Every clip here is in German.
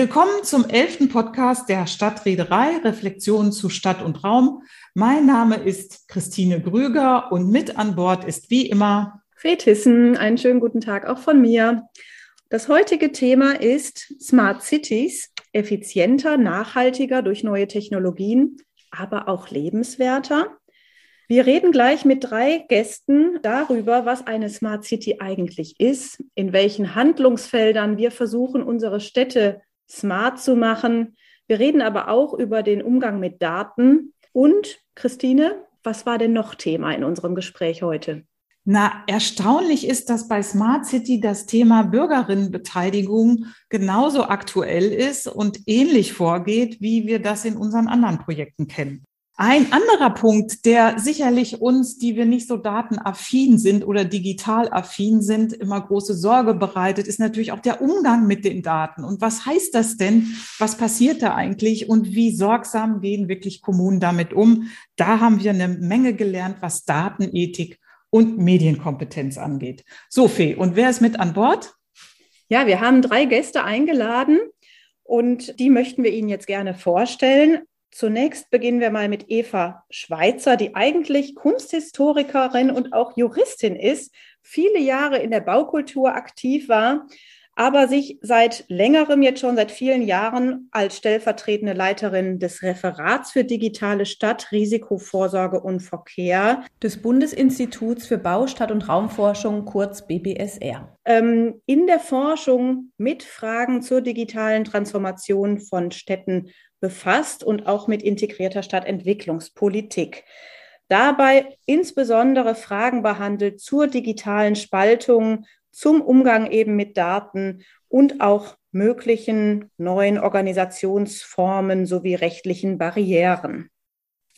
Willkommen zum elften Podcast der Stadtreederei Reflexionen zu Stadt und Raum. Mein Name ist Christine Grüger und mit an Bord ist wie immer Fetissen. Einen schönen guten Tag auch von mir. Das heutige Thema ist Smart Cities, effizienter, nachhaltiger durch neue Technologien, aber auch lebenswerter. Wir reden gleich mit drei Gästen darüber, was eine Smart City eigentlich ist, in welchen Handlungsfeldern wir versuchen, unsere Städte smart zu machen. Wir reden aber auch über den Umgang mit Daten. Und Christine, was war denn noch Thema in unserem Gespräch heute? Na, erstaunlich ist, dass bei Smart City das Thema Bürgerinnenbeteiligung genauso aktuell ist und ähnlich vorgeht, wie wir das in unseren anderen Projekten kennen. Ein anderer Punkt, der sicherlich uns, die wir nicht so datenaffin sind oder digital affin sind, immer große Sorge bereitet, ist natürlich auch der Umgang mit den Daten. Und was heißt das denn? Was passiert da eigentlich? Und wie sorgsam gehen wirklich Kommunen damit um? Da haben wir eine Menge gelernt, was Datenethik und Medienkompetenz angeht. So, Fee, und wer ist mit an Bord? Ja, wir haben drei Gäste eingeladen und die möchten wir Ihnen jetzt gerne vorstellen. Zunächst beginnen wir mal mit Eva Schweitzer, die eigentlich Kunsthistorikerin und auch Juristin ist, viele Jahre in der Baukultur aktiv war, aber sich seit längerem, jetzt schon seit vielen Jahren, als stellvertretende Leiterin des Referats für digitale Stadt, Risikovorsorge und Verkehr des Bundesinstituts für Bau, Stadt- und Raumforschung, kurz BBSR, ähm, in der Forschung mit Fragen zur digitalen Transformation von Städten befasst und auch mit integrierter Stadtentwicklungspolitik. Dabei insbesondere Fragen behandelt zur digitalen Spaltung, zum Umgang eben mit Daten und auch möglichen neuen Organisationsformen sowie rechtlichen Barrieren.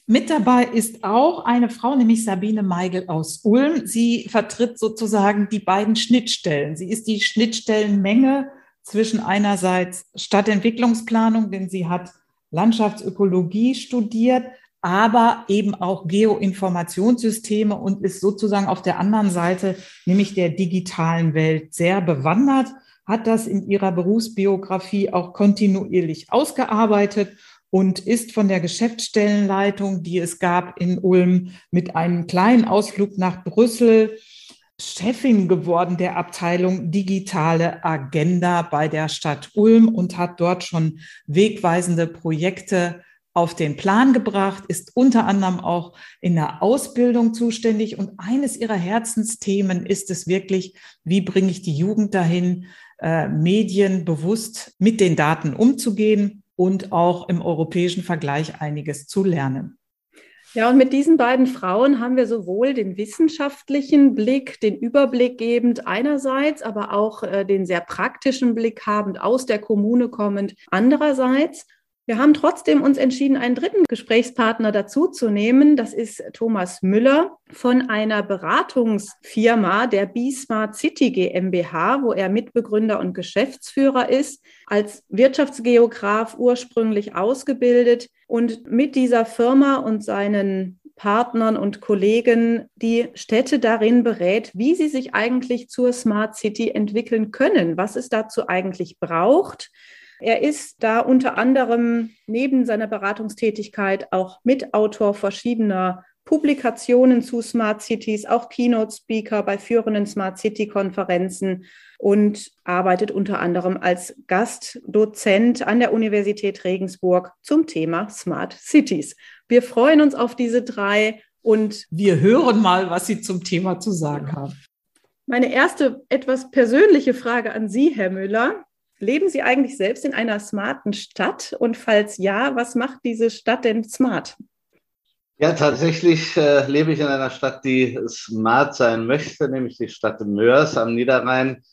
Mit dabei ist auch eine Frau, nämlich Sabine Meigel aus Ulm. Sie vertritt sozusagen die beiden Schnittstellen. Sie ist die Schnittstellenmenge zwischen einerseits Stadtentwicklungsplanung, denn sie hat Landschaftsökologie studiert, aber eben auch Geoinformationssysteme und ist sozusagen auf der anderen Seite, nämlich der digitalen Welt, sehr bewandert, hat das in ihrer Berufsbiografie auch kontinuierlich ausgearbeitet und ist von der Geschäftsstellenleitung, die es gab in Ulm, mit einem kleinen Ausflug nach Brüssel Chefin geworden der Abteilung Digitale Agenda bei der Stadt Ulm und hat dort schon wegweisende Projekte auf den Plan gebracht, ist unter anderem auch in der Ausbildung zuständig. Und eines ihrer Herzensthemen ist es wirklich, wie bringe ich die Jugend dahin, äh, Medien bewusst mit den Daten umzugehen und auch im europäischen Vergleich einiges zu lernen. Ja, und mit diesen beiden Frauen haben wir sowohl den wissenschaftlichen Blick, den Überblick gebend einerseits, aber auch äh, den sehr praktischen Blick habend aus der Kommune kommend andererseits. Wir haben trotzdem uns entschieden, einen dritten Gesprächspartner dazuzunehmen. Das ist Thomas Müller von einer Beratungsfirma der B-Smart City GmbH, wo er Mitbegründer und Geschäftsführer ist, als Wirtschaftsgeograf ursprünglich ausgebildet und mit dieser Firma und seinen Partnern und Kollegen die Städte darin berät, wie sie sich eigentlich zur Smart City entwickeln können, was es dazu eigentlich braucht er ist da unter anderem neben seiner Beratungstätigkeit auch Mitautor verschiedener Publikationen zu Smart Cities, auch Keynote-Speaker bei führenden Smart City-Konferenzen und arbeitet unter anderem als Gastdozent an der Universität Regensburg zum Thema Smart Cities. Wir freuen uns auf diese drei und wir hören mal, was Sie zum Thema zu sagen haben. Meine erste etwas persönliche Frage an Sie, Herr Müller. Leben Sie eigentlich selbst in einer smarten Stadt? Und falls ja, was macht diese Stadt denn smart? Ja, tatsächlich äh, lebe ich in einer Stadt, die smart sein möchte, nämlich die Stadt Mörs am Niederrhein,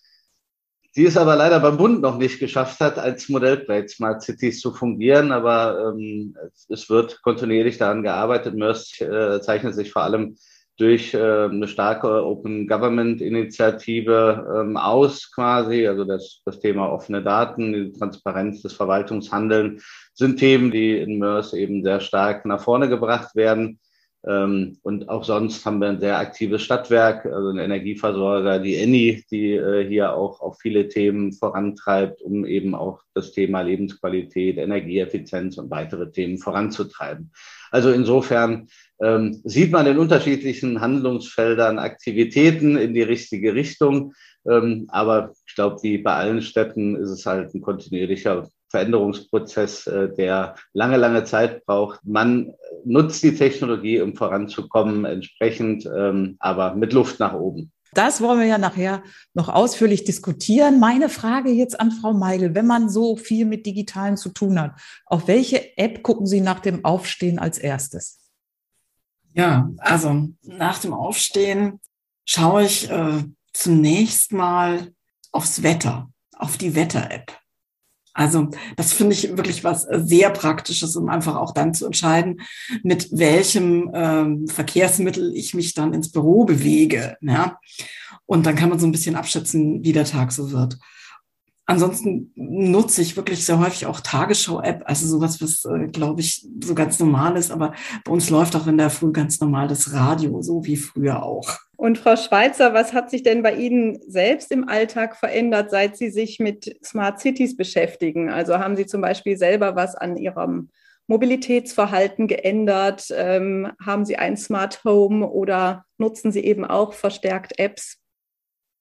die es aber leider beim Bund noch nicht geschafft hat, als Modellprojekt Smart Cities zu fungieren. Aber ähm, es wird kontinuierlich daran gearbeitet. Mörs äh, zeichnet sich vor allem durch äh, eine starke Open Government Initiative ähm, aus quasi. Also das, das Thema offene Daten, die Transparenz des Verwaltungshandelns sind Themen, die in MERS eben sehr stark nach vorne gebracht werden. Ähm, und auch sonst haben wir ein sehr aktives Stadtwerk, also ein Energieversorger, die ENI, die äh, hier auch, auch viele Themen vorantreibt, um eben auch das Thema Lebensqualität, Energieeffizienz und weitere Themen voranzutreiben. Also insofern ähm, sieht man in unterschiedlichen Handlungsfeldern Aktivitäten in die richtige Richtung. Ähm, aber ich glaube, wie bei allen Städten ist es halt ein kontinuierlicher Veränderungsprozess, äh, der lange, lange Zeit braucht. Man nutzt die Technologie, um voranzukommen, entsprechend, ähm, aber mit Luft nach oben. Das wollen wir ja nachher noch ausführlich diskutieren. Meine Frage jetzt an Frau Meigel, wenn man so viel mit Digitalen zu tun hat, auf welche App gucken Sie nach dem Aufstehen als erstes? Ja, also nach dem Aufstehen schaue ich äh, zunächst mal aufs Wetter, auf die Wetter-App. Also das finde ich wirklich was sehr Praktisches, um einfach auch dann zu entscheiden, mit welchem ähm, Verkehrsmittel ich mich dann ins Büro bewege. Ja? Und dann kann man so ein bisschen abschätzen, wie der Tag so wird. Ansonsten nutze ich wirklich sehr häufig auch Tagesschau-App, also sowas, was, äh, glaube ich, so ganz normal ist. Aber bei uns läuft auch in der Früh ganz normal das Radio, so wie früher auch. Und Frau Schweizer, was hat sich denn bei Ihnen selbst im Alltag verändert, seit Sie sich mit Smart Cities beschäftigen? Also haben Sie zum Beispiel selber was an Ihrem Mobilitätsverhalten geändert? Ähm, haben Sie ein Smart Home oder nutzen Sie eben auch verstärkt Apps?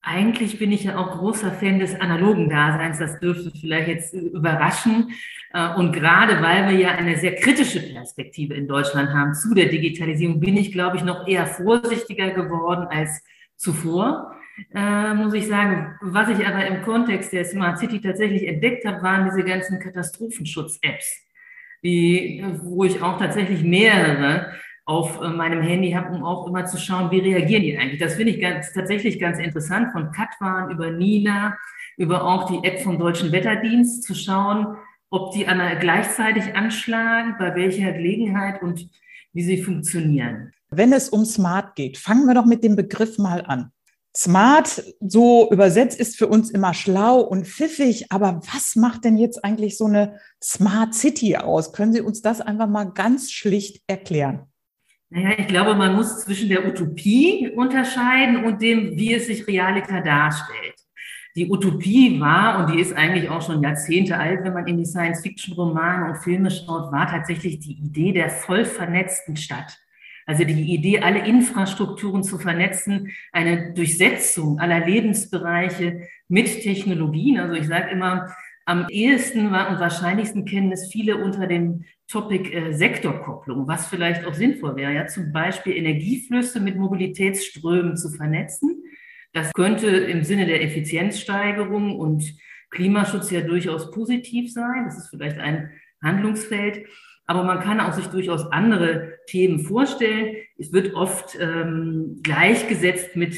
Eigentlich bin ich ja auch großer Fan des analogen Daseins. Das dürfte vielleicht jetzt überraschen. Äh, und gerade weil wir ja eine sehr kritische Perspektive in Deutschland haben zu der Digitalisierung, bin ich, glaube ich, noch eher vorsichtiger geworden als zuvor. Äh, muss ich sagen, was ich aber im Kontext der Smart City tatsächlich entdeckt habe, waren diese ganzen Katastrophenschutz-Apps, wo ich auch tatsächlich mehrere auf äh, meinem Handy habe, um auch immer zu schauen, wie reagieren die eigentlich. Das finde ich ganz, tatsächlich ganz interessant, von Katwan über Nina, über auch die App vom Deutschen Wetterdienst zu schauen, ob die gleichzeitig anschlagen, bei welcher Gelegenheit und wie sie funktionieren. Wenn es um Smart geht, fangen wir doch mit dem Begriff mal an. Smart, so übersetzt, ist für uns immer schlau und pfiffig, aber was macht denn jetzt eigentlich so eine Smart City aus? Können Sie uns das einfach mal ganz schlicht erklären? Naja, ich glaube, man muss zwischen der Utopie unterscheiden und dem, wie es sich Realita darstellt. Die Utopie war, und die ist eigentlich auch schon Jahrzehnte alt, wenn man in die Science-Fiction-Romane und Filme schaut, war tatsächlich die Idee der voll vernetzten Stadt. Also die Idee, alle Infrastrukturen zu vernetzen, eine Durchsetzung aller Lebensbereiche mit Technologien. Also ich sage immer, am ehesten und wahrscheinlichsten kennen es viele unter dem Topic äh, Sektorkopplung, was vielleicht auch sinnvoll wäre, ja, zum Beispiel Energieflüsse mit Mobilitätsströmen zu vernetzen. Das könnte im Sinne der Effizienzsteigerung und Klimaschutz ja durchaus positiv sein. Das ist vielleicht ein Handlungsfeld. Aber man kann auch sich durchaus andere Themen vorstellen. Es wird oft ähm, gleichgesetzt mit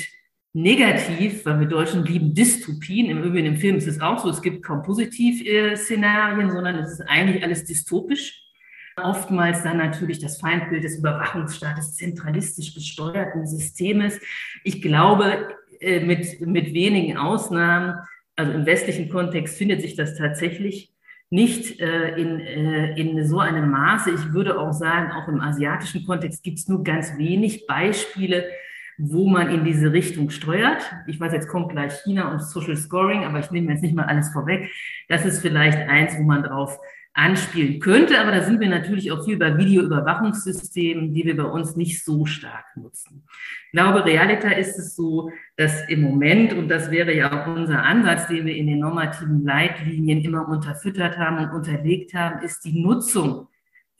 negativ, weil wir Deutschen lieben Dystopien. Im Übrigen im Film ist es auch so, es gibt kaum Positiv-Szenarien, sondern es ist eigentlich alles dystopisch. Oftmals dann natürlich das Feindbild des Überwachungsstaates, zentralistisch gesteuerten Systems. Ich glaube, äh, mit, mit wenigen Ausnahmen, also im westlichen Kontext findet sich das tatsächlich nicht äh, in, äh, in so einem Maße. Ich würde auch sagen, auch im asiatischen Kontext gibt es nur ganz wenig Beispiele, wo man in diese Richtung steuert. Ich weiß, jetzt kommt gleich China und Social Scoring, aber ich nehme jetzt nicht mal alles vorweg. Das ist vielleicht eins, wo man drauf anspielen könnte, aber da sind wir natürlich auch viel bei Videoüberwachungssystemen, die wir bei uns nicht so stark nutzen. Ich glaube, Realita ist es so, dass im Moment, und das wäre ja auch unser Ansatz, den wir in den normativen Leitlinien immer unterfüttert haben und unterlegt haben, ist die Nutzung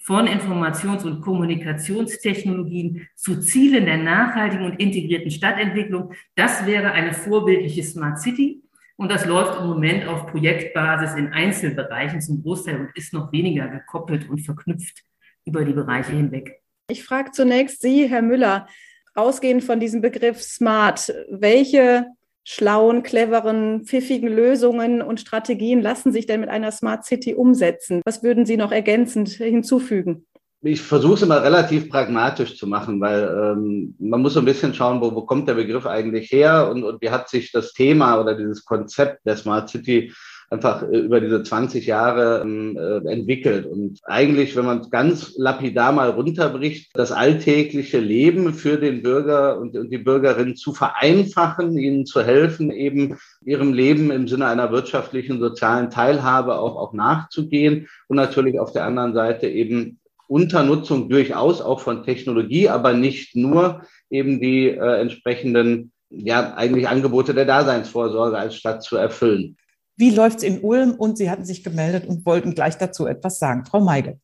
von Informations- und Kommunikationstechnologien zu Zielen der nachhaltigen und integrierten Stadtentwicklung. Das wäre eine vorbildliche Smart City. Und das läuft im Moment auf Projektbasis in Einzelbereichen zum Großteil und ist noch weniger gekoppelt und verknüpft über die Bereiche hinweg. Ich frage zunächst Sie, Herr Müller, ausgehend von diesem Begriff Smart, welche schlauen, cleveren, pfiffigen Lösungen und Strategien lassen sich denn mit einer Smart City umsetzen? Was würden Sie noch ergänzend hinzufügen? Ich versuche es immer relativ pragmatisch zu machen, weil ähm, man muss so ein bisschen schauen, wo, wo kommt der Begriff eigentlich her und, und wie hat sich das Thema oder dieses Konzept der Smart City einfach äh, über diese 20 Jahre ähm, äh, entwickelt. Und eigentlich, wenn man es ganz lapidar mal runterbricht, das alltägliche Leben für den Bürger und, die Bürgerin zu vereinfachen, ihnen zu helfen, eben ihrem Leben im Sinne einer wirtschaftlichen, sozialen Teilhabe auch, auch nachzugehen und natürlich auf der anderen Seite eben Unternutzung durchaus auch von Technologie, aber nicht nur eben die äh, entsprechenden ja eigentlich Angebote der Daseinsvorsorge als Stadt zu erfüllen. Wie läuft es in Ulm? Und Sie hatten sich gemeldet und wollten gleich dazu etwas sagen. Frau Meigel.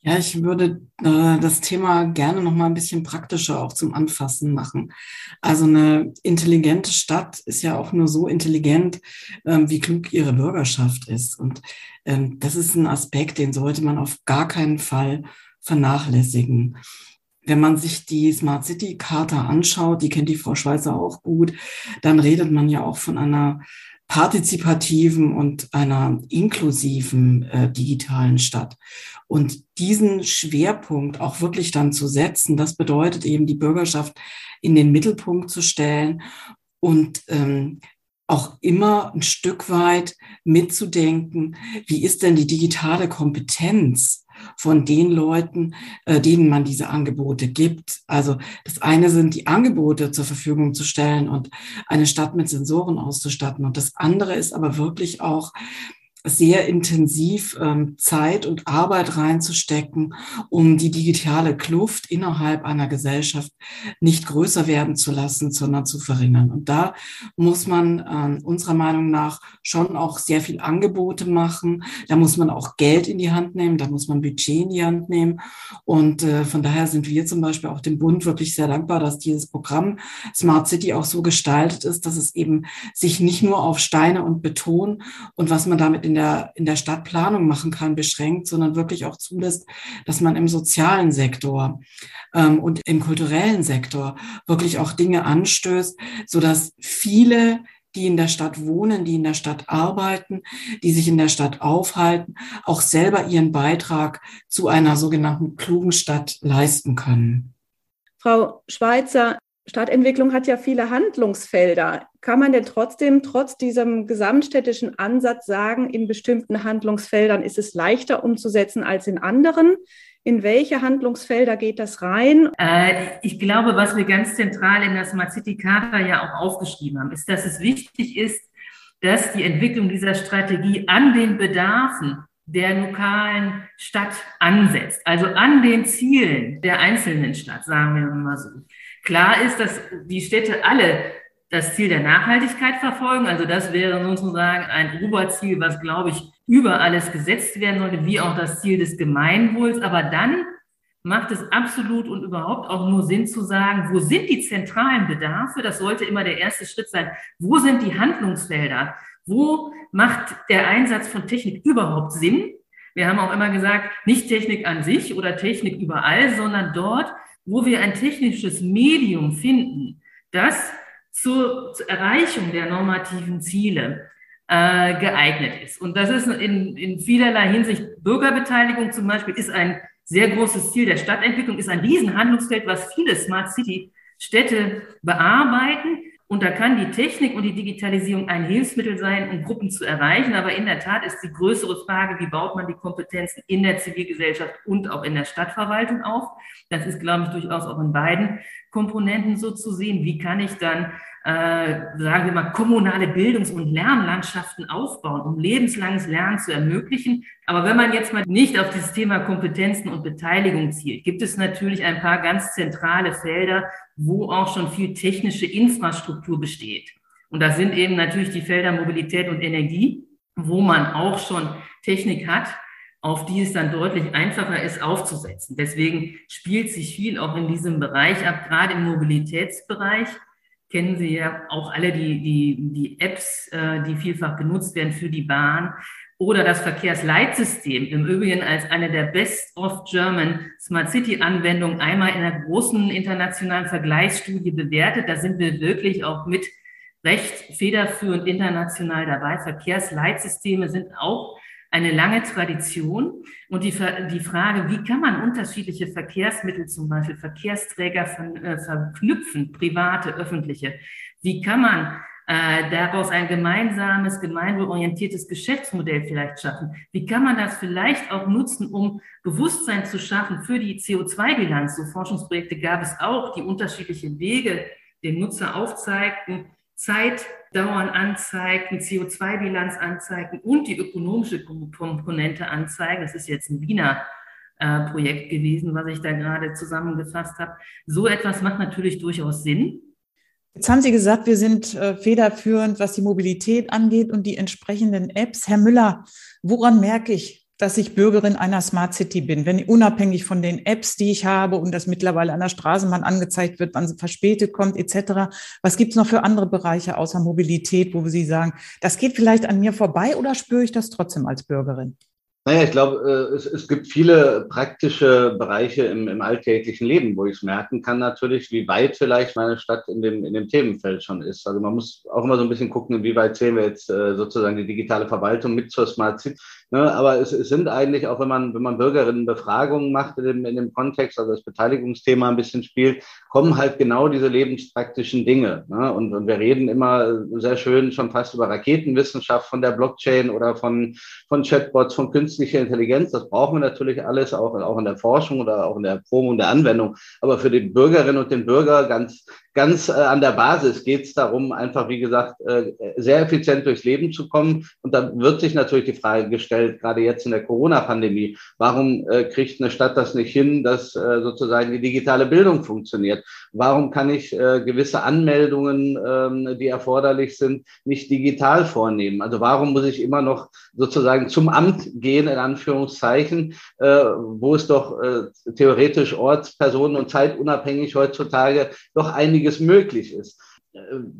Ja, ich würde äh, das Thema gerne noch mal ein bisschen praktischer auch zum Anfassen machen. Also eine intelligente Stadt ist ja auch nur so intelligent, ähm, wie klug ihre Bürgerschaft ist. Und ähm, das ist ein Aspekt, den sollte man auf gar keinen Fall vernachlässigen. Wenn man sich die Smart City Charta anschaut, die kennt die Frau Schweizer auch gut, dann redet man ja auch von einer partizipativen und einer inklusiven äh, digitalen Stadt. Und diesen Schwerpunkt auch wirklich dann zu setzen, das bedeutet eben die Bürgerschaft in den Mittelpunkt zu stellen und ähm, auch immer ein Stück weit mitzudenken, wie ist denn die digitale Kompetenz von den Leuten, äh, denen man diese Angebote gibt. Also das eine sind die Angebote zur Verfügung zu stellen und eine Stadt mit Sensoren auszustatten. Und das andere ist aber wirklich auch sehr intensiv ähm, Zeit und Arbeit reinzustecken, um die digitale Kluft innerhalb einer Gesellschaft nicht größer werden zu lassen, sondern zu verringern. Und da muss man äh, unserer Meinung nach schon auch sehr viel Angebote machen. Da muss man auch Geld in die Hand nehmen, da muss man Budget in die Hand nehmen. Und äh, von daher sind wir zum Beispiel auch dem Bund wirklich sehr dankbar, dass dieses Programm Smart City auch so gestaltet ist, dass es eben sich nicht nur auf Steine und Beton und was man damit in in der, in der Stadtplanung machen kann, beschränkt, sondern wirklich auch zulässt, dass man im sozialen Sektor ähm, und im kulturellen Sektor wirklich auch Dinge anstößt, sodass viele die in der Stadt wohnen, die in der Stadt arbeiten, die sich in der Stadt aufhalten, auch selber ihren Beitrag zu einer sogenannten klugen Stadt leisten können. Frau Schweizer, Stadtentwicklung hat ja viele Handlungsfelder. Kann man denn trotzdem, trotz diesem gesamtstädtischen Ansatz sagen, in bestimmten Handlungsfeldern ist es leichter umzusetzen als in anderen? In welche Handlungsfelder geht das rein? Äh, ich glaube, was wir ganz zentral in der Smart City Charta ja auch aufgeschrieben haben, ist, dass es wichtig ist, dass die Entwicklung dieser Strategie an den Bedarfen der lokalen Stadt ansetzt, also an den Zielen der einzelnen Stadt, sagen wir mal so. Klar ist, dass die Städte alle das Ziel der Nachhaltigkeit verfolgen. Also das wäre sozusagen ein Oberziel, was, glaube ich, über alles gesetzt werden sollte, wie auch das Ziel des Gemeinwohls. Aber dann macht es absolut und überhaupt auch nur Sinn zu sagen, wo sind die zentralen Bedarfe? Das sollte immer der erste Schritt sein. Wo sind die Handlungsfelder? Wo macht der Einsatz von Technik überhaupt Sinn? Wir haben auch immer gesagt, nicht Technik an sich oder Technik überall, sondern dort, wo wir ein technisches Medium finden, das zur, zur Erreichung der normativen Ziele äh, geeignet ist. Und das ist in, in vielerlei Hinsicht Bürgerbeteiligung zum Beispiel ist ein sehr großes Ziel der Stadtentwicklung, ist ein Riesenhandlungsfeld, was viele Smart City Städte bearbeiten. Und da kann die Technik und die Digitalisierung ein Hilfsmittel sein, um Gruppen zu erreichen. Aber in der Tat ist die größere Frage, wie baut man die Kompetenzen in der Zivilgesellschaft und auch in der Stadtverwaltung auf? Das ist, glaube ich, durchaus auch in beiden Komponenten so zu sehen. Wie kann ich dann äh, sagen wir mal, kommunale Bildungs- und Lernlandschaften aufbauen, um lebenslanges Lernen zu ermöglichen. Aber wenn man jetzt mal nicht auf dieses Thema Kompetenzen und Beteiligung zielt, gibt es natürlich ein paar ganz zentrale Felder, wo auch schon viel technische Infrastruktur besteht. Und das sind eben natürlich die Felder Mobilität und Energie, wo man auch schon Technik hat, auf die es dann deutlich einfacher ist aufzusetzen. Deswegen spielt sich viel auch in diesem Bereich ab, gerade im Mobilitätsbereich kennen Sie ja auch alle die, die, die Apps, äh, die vielfach genutzt werden für die Bahn oder das Verkehrsleitsystem, im Übrigen als eine der Best of German Smart City Anwendungen einmal in einer großen internationalen Vergleichsstudie bewertet. Da sind wir wirklich auch mit recht federführend international dabei. Verkehrsleitsysteme sind auch eine lange Tradition. Und die, die Frage, wie kann man unterschiedliche Verkehrsmittel, zum Beispiel Verkehrsträger von, äh, verknüpfen, private, öffentliche, wie kann man äh, daraus ein gemeinsames, gemeinwohlorientiertes Geschäftsmodell vielleicht schaffen? Wie kann man das vielleicht auch nutzen, um Bewusstsein zu schaffen für die CO2-Bilanz? So Forschungsprojekte gab es auch, die unterschiedliche Wege den Nutzer aufzeigten, Zeitdauern anzeigten, CO2-Bilanz anzeigten und die ökonomische Komponente anzeigen. Das ist jetzt ein Wiener äh, Projekt gewesen, was ich da gerade zusammengefasst habe. So etwas macht natürlich durchaus Sinn. Jetzt haben Sie gesagt, wir sind äh, federführend, was die Mobilität angeht und die entsprechenden Apps. Herr Müller, woran merke ich, dass ich Bürgerin einer Smart City bin, wenn unabhängig von den Apps, die ich habe und das mittlerweile an der Straßenbahn angezeigt wird, wann sie verspätet kommt, etc. Was gibt es noch für andere Bereiche außer Mobilität, wo Sie sagen, das geht vielleicht an mir vorbei oder spüre ich das trotzdem als Bürgerin? Naja, ich glaube, äh, es, es gibt viele praktische Bereiche im, im alltäglichen Leben, wo ich es merken kann natürlich, wie weit vielleicht meine Stadt in dem, in dem Themenfeld schon ist. Also man muss auch immer so ein bisschen gucken, inwieweit zählen wir jetzt äh, sozusagen die digitale Verwaltung mit zur Smart City. Ne, aber es, es sind eigentlich, auch wenn man, wenn man Bürgerinnenbefragungen macht in dem, in dem Kontext, also das Beteiligungsthema ein bisschen spielt, kommen halt genau diese lebenspraktischen Dinge. Ne? Und, und wir reden immer sehr schön schon fast über Raketenwissenschaft von der Blockchain oder von, von Chatbots, von künstlicher Intelligenz. Das brauchen wir natürlich alles, auch, auch in der Forschung oder auch in der und der Anwendung. Aber für die Bürgerinnen und den Bürger ganz, ganz äh, an der Basis geht es darum, einfach, wie gesagt, äh, sehr effizient durchs Leben zu kommen. Und da wird sich natürlich die Frage gestellt, gerade jetzt in der Corona-Pandemie. Warum äh, kriegt eine Stadt das nicht hin, dass äh, sozusagen die digitale Bildung funktioniert? Warum kann ich äh, gewisse Anmeldungen, ähm, die erforderlich sind, nicht digital vornehmen? Also warum muss ich immer noch sozusagen zum Amt gehen, in Anführungszeichen, äh, wo es doch äh, theoretisch orts-, personen- und zeitunabhängig heutzutage doch einiges möglich ist?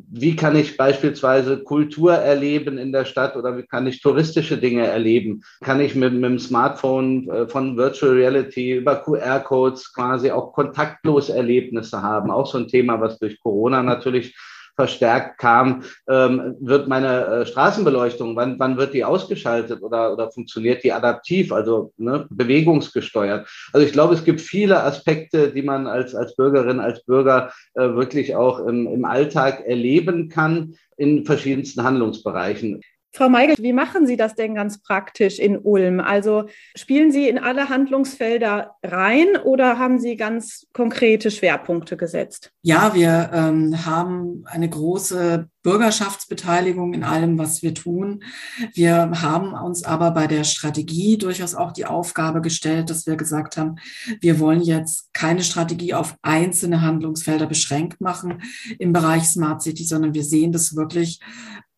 wie kann ich beispielsweise Kultur erleben in der Stadt oder wie kann ich touristische Dinge erleben? Kann ich mit, mit dem Smartphone äh, von Virtual Reality über QR-Codes quasi auch kontaktlos Erlebnisse haben? Auch so ein Thema, was durch Corona natürlich verstärkt kam, ähm, wird meine äh, Straßenbeleuchtung, wann, wann wird die ausgeschaltet oder, oder funktioniert die adaptiv, also ne, bewegungsgesteuert? Also ich glaube, es gibt viele Aspekte, die man als, als Bürgerin, als Bürger äh, wirklich auch im, im Alltag erleben kann in verschiedensten Handlungsbereichen. Frau Meigel, wie machen Sie das denn ganz praktisch in Ulm? Also spielen Sie in alle Handlungsfelder rein oder haben Sie ganz konkrete Schwerpunkte gesetzt? Ja, wir ähm, haben eine große Bürgerschaftsbeteiligung in allem, was wir tun. Wir haben uns aber bei der Strategie durchaus auch die Aufgabe gestellt, dass wir gesagt haben, wir wollen jetzt keine Strategie auf einzelne Handlungsfelder beschränkt machen im Bereich Smart City, sondern wir sehen das wirklich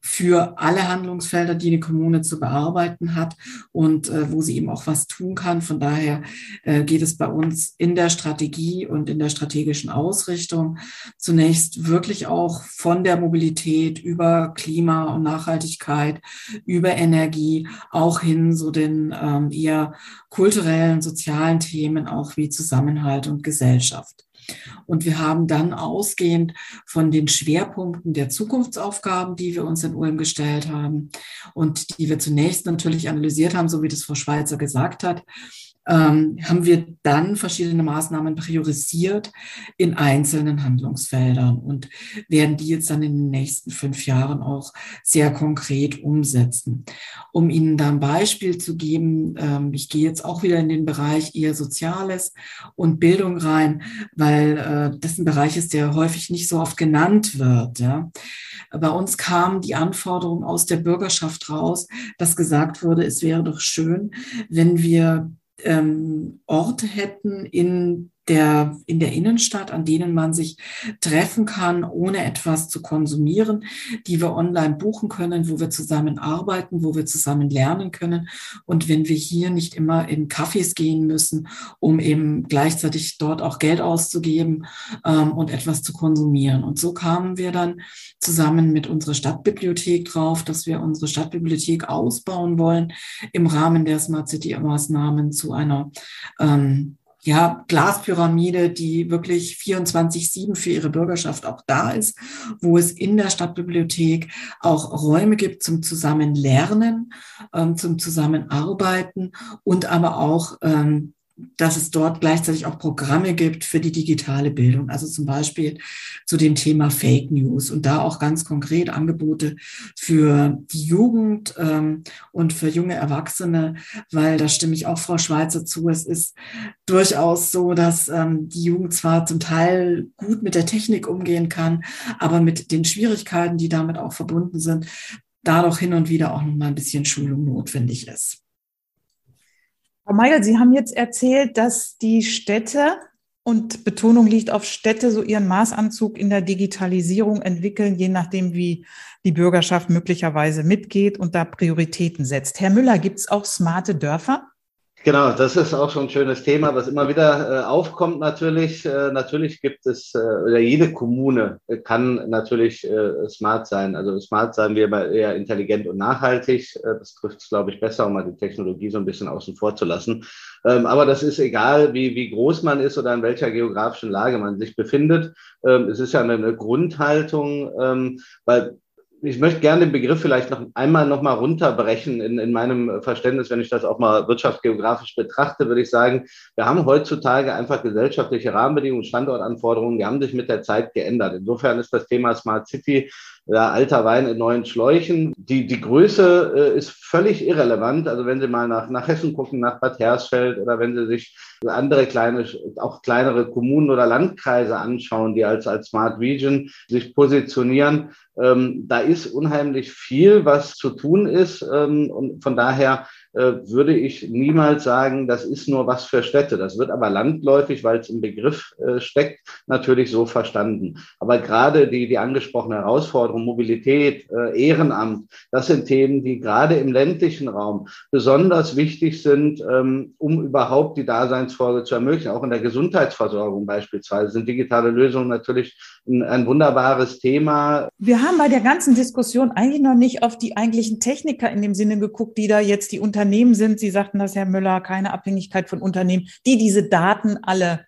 für alle Handlungsfelder, die eine Kommune zu bearbeiten hat und äh, wo sie eben auch was tun kann. Von daher äh, geht es bei uns in der Strategie und in der strategischen Ausrichtung zunächst wirklich auch von der Mobilität über Klima und Nachhaltigkeit, über Energie, auch hin so den ähm, eher kulturellen, sozialen Themen, auch wie Zusammenhalt und Gesellschaft. Und wir haben dann ausgehend von den Schwerpunkten der Zukunftsaufgaben, die wir uns in Ulm gestellt haben und die wir zunächst natürlich analysiert haben, so wie das Frau Schweizer gesagt hat, ähm, haben wir dann verschiedene Maßnahmen priorisiert in einzelnen Handlungsfeldern und werden die jetzt dann in den nächsten fünf Jahren auch sehr konkret umsetzen. Um Ihnen da ein Beispiel zu geben, ähm, ich gehe jetzt auch wieder in den Bereich eher Soziales und Bildung rein, weil äh, das ein Bereich ist, der häufig nicht so oft genannt wird. Ja. Bei uns kam die Anforderung aus der Bürgerschaft raus, dass gesagt wurde, es wäre doch schön, wenn wir ähm, Orte hätten in der, in der Innenstadt, an denen man sich treffen kann, ohne etwas zu konsumieren, die wir online buchen können, wo wir zusammen arbeiten, wo wir zusammen lernen können. Und wenn wir hier nicht immer in Cafés gehen müssen, um eben gleichzeitig dort auch Geld auszugeben ähm, und etwas zu konsumieren. Und so kamen wir dann zusammen mit unserer Stadtbibliothek drauf, dass wir unsere Stadtbibliothek ausbauen wollen im Rahmen der Smart City Maßnahmen zu einer ähm, ja, Glaspyramide, die wirklich 24-7 für ihre Bürgerschaft auch da ist, wo es in der Stadtbibliothek auch Räume gibt zum Zusammenlernen, ähm, zum Zusammenarbeiten und aber auch ähm, dass es dort gleichzeitig auch Programme gibt für die digitale Bildung, also zum Beispiel zu dem Thema Fake News und da auch ganz konkret Angebote für die Jugend ähm, und für junge Erwachsene, weil da stimme ich auch Frau Schweizer zu. Es ist durchaus so, dass ähm, die Jugend zwar zum Teil gut mit der Technik umgehen kann, aber mit den Schwierigkeiten, die damit auch verbunden sind, da doch hin und wieder auch noch mal ein bisschen Schulung notwendig ist. Frau Meigel, Sie haben jetzt erzählt, dass die Städte und Betonung liegt auf Städte, so ihren Maßanzug in der Digitalisierung entwickeln, je nachdem, wie die Bürgerschaft möglicherweise mitgeht und da Prioritäten setzt. Herr Müller, gibt es auch smarte Dörfer? Genau, das ist auch schon ein schönes Thema, was immer wieder äh, aufkommt natürlich. Äh, natürlich gibt es, äh, oder jede Kommune kann natürlich äh, smart sein. Also smart sein wir immer eher intelligent und nachhaltig. Äh, das trifft es, glaube ich, besser, um mal die Technologie so ein bisschen außen vor zu lassen. Ähm, aber das ist egal, wie, wie groß man ist oder in welcher geografischen Lage man sich befindet. Ähm, es ist ja eine, eine Grundhaltung, ähm, weil ich möchte gerne den Begriff vielleicht noch einmal noch mal runterbrechen in, in meinem Verständnis, wenn ich das auch mal wirtschaftsgeografisch betrachte, würde ich sagen, wir haben heutzutage einfach gesellschaftliche Rahmenbedingungen, Standortanforderungen, die haben sich mit der Zeit geändert. Insofern ist das Thema Smart City ja, alter Wein in neuen Schläuchen. Die, die Größe äh, ist völlig irrelevant. Also wenn Sie mal nach, nach Hessen gucken, nach Bad Hersfeld oder wenn Sie sich andere kleine, auch kleinere Kommunen oder Landkreise anschauen, die als, als Smart Region sich positionieren, ähm, da ist unheimlich viel, was zu tun ist. Ähm, und von daher würde ich niemals sagen, das ist nur was für Städte. Das wird aber landläufig, weil es im Begriff äh, steckt, natürlich so verstanden. Aber gerade die, die angesprochene Herausforderung, Mobilität, äh, Ehrenamt, das sind Themen, die gerade im ländlichen Raum besonders wichtig sind, ähm, um überhaupt die Daseinsfolge zu ermöglichen. Auch in der Gesundheitsversorgung beispielsweise sind digitale Lösungen natürlich ein, ein wunderbares Thema. Wir haben bei der ganzen Diskussion eigentlich noch nicht auf die eigentlichen Techniker in dem Sinne geguckt, die da jetzt die Unternehmen Unternehmen sind, Sie sagten das, Herr Müller, keine Abhängigkeit von Unternehmen, die diese Daten alle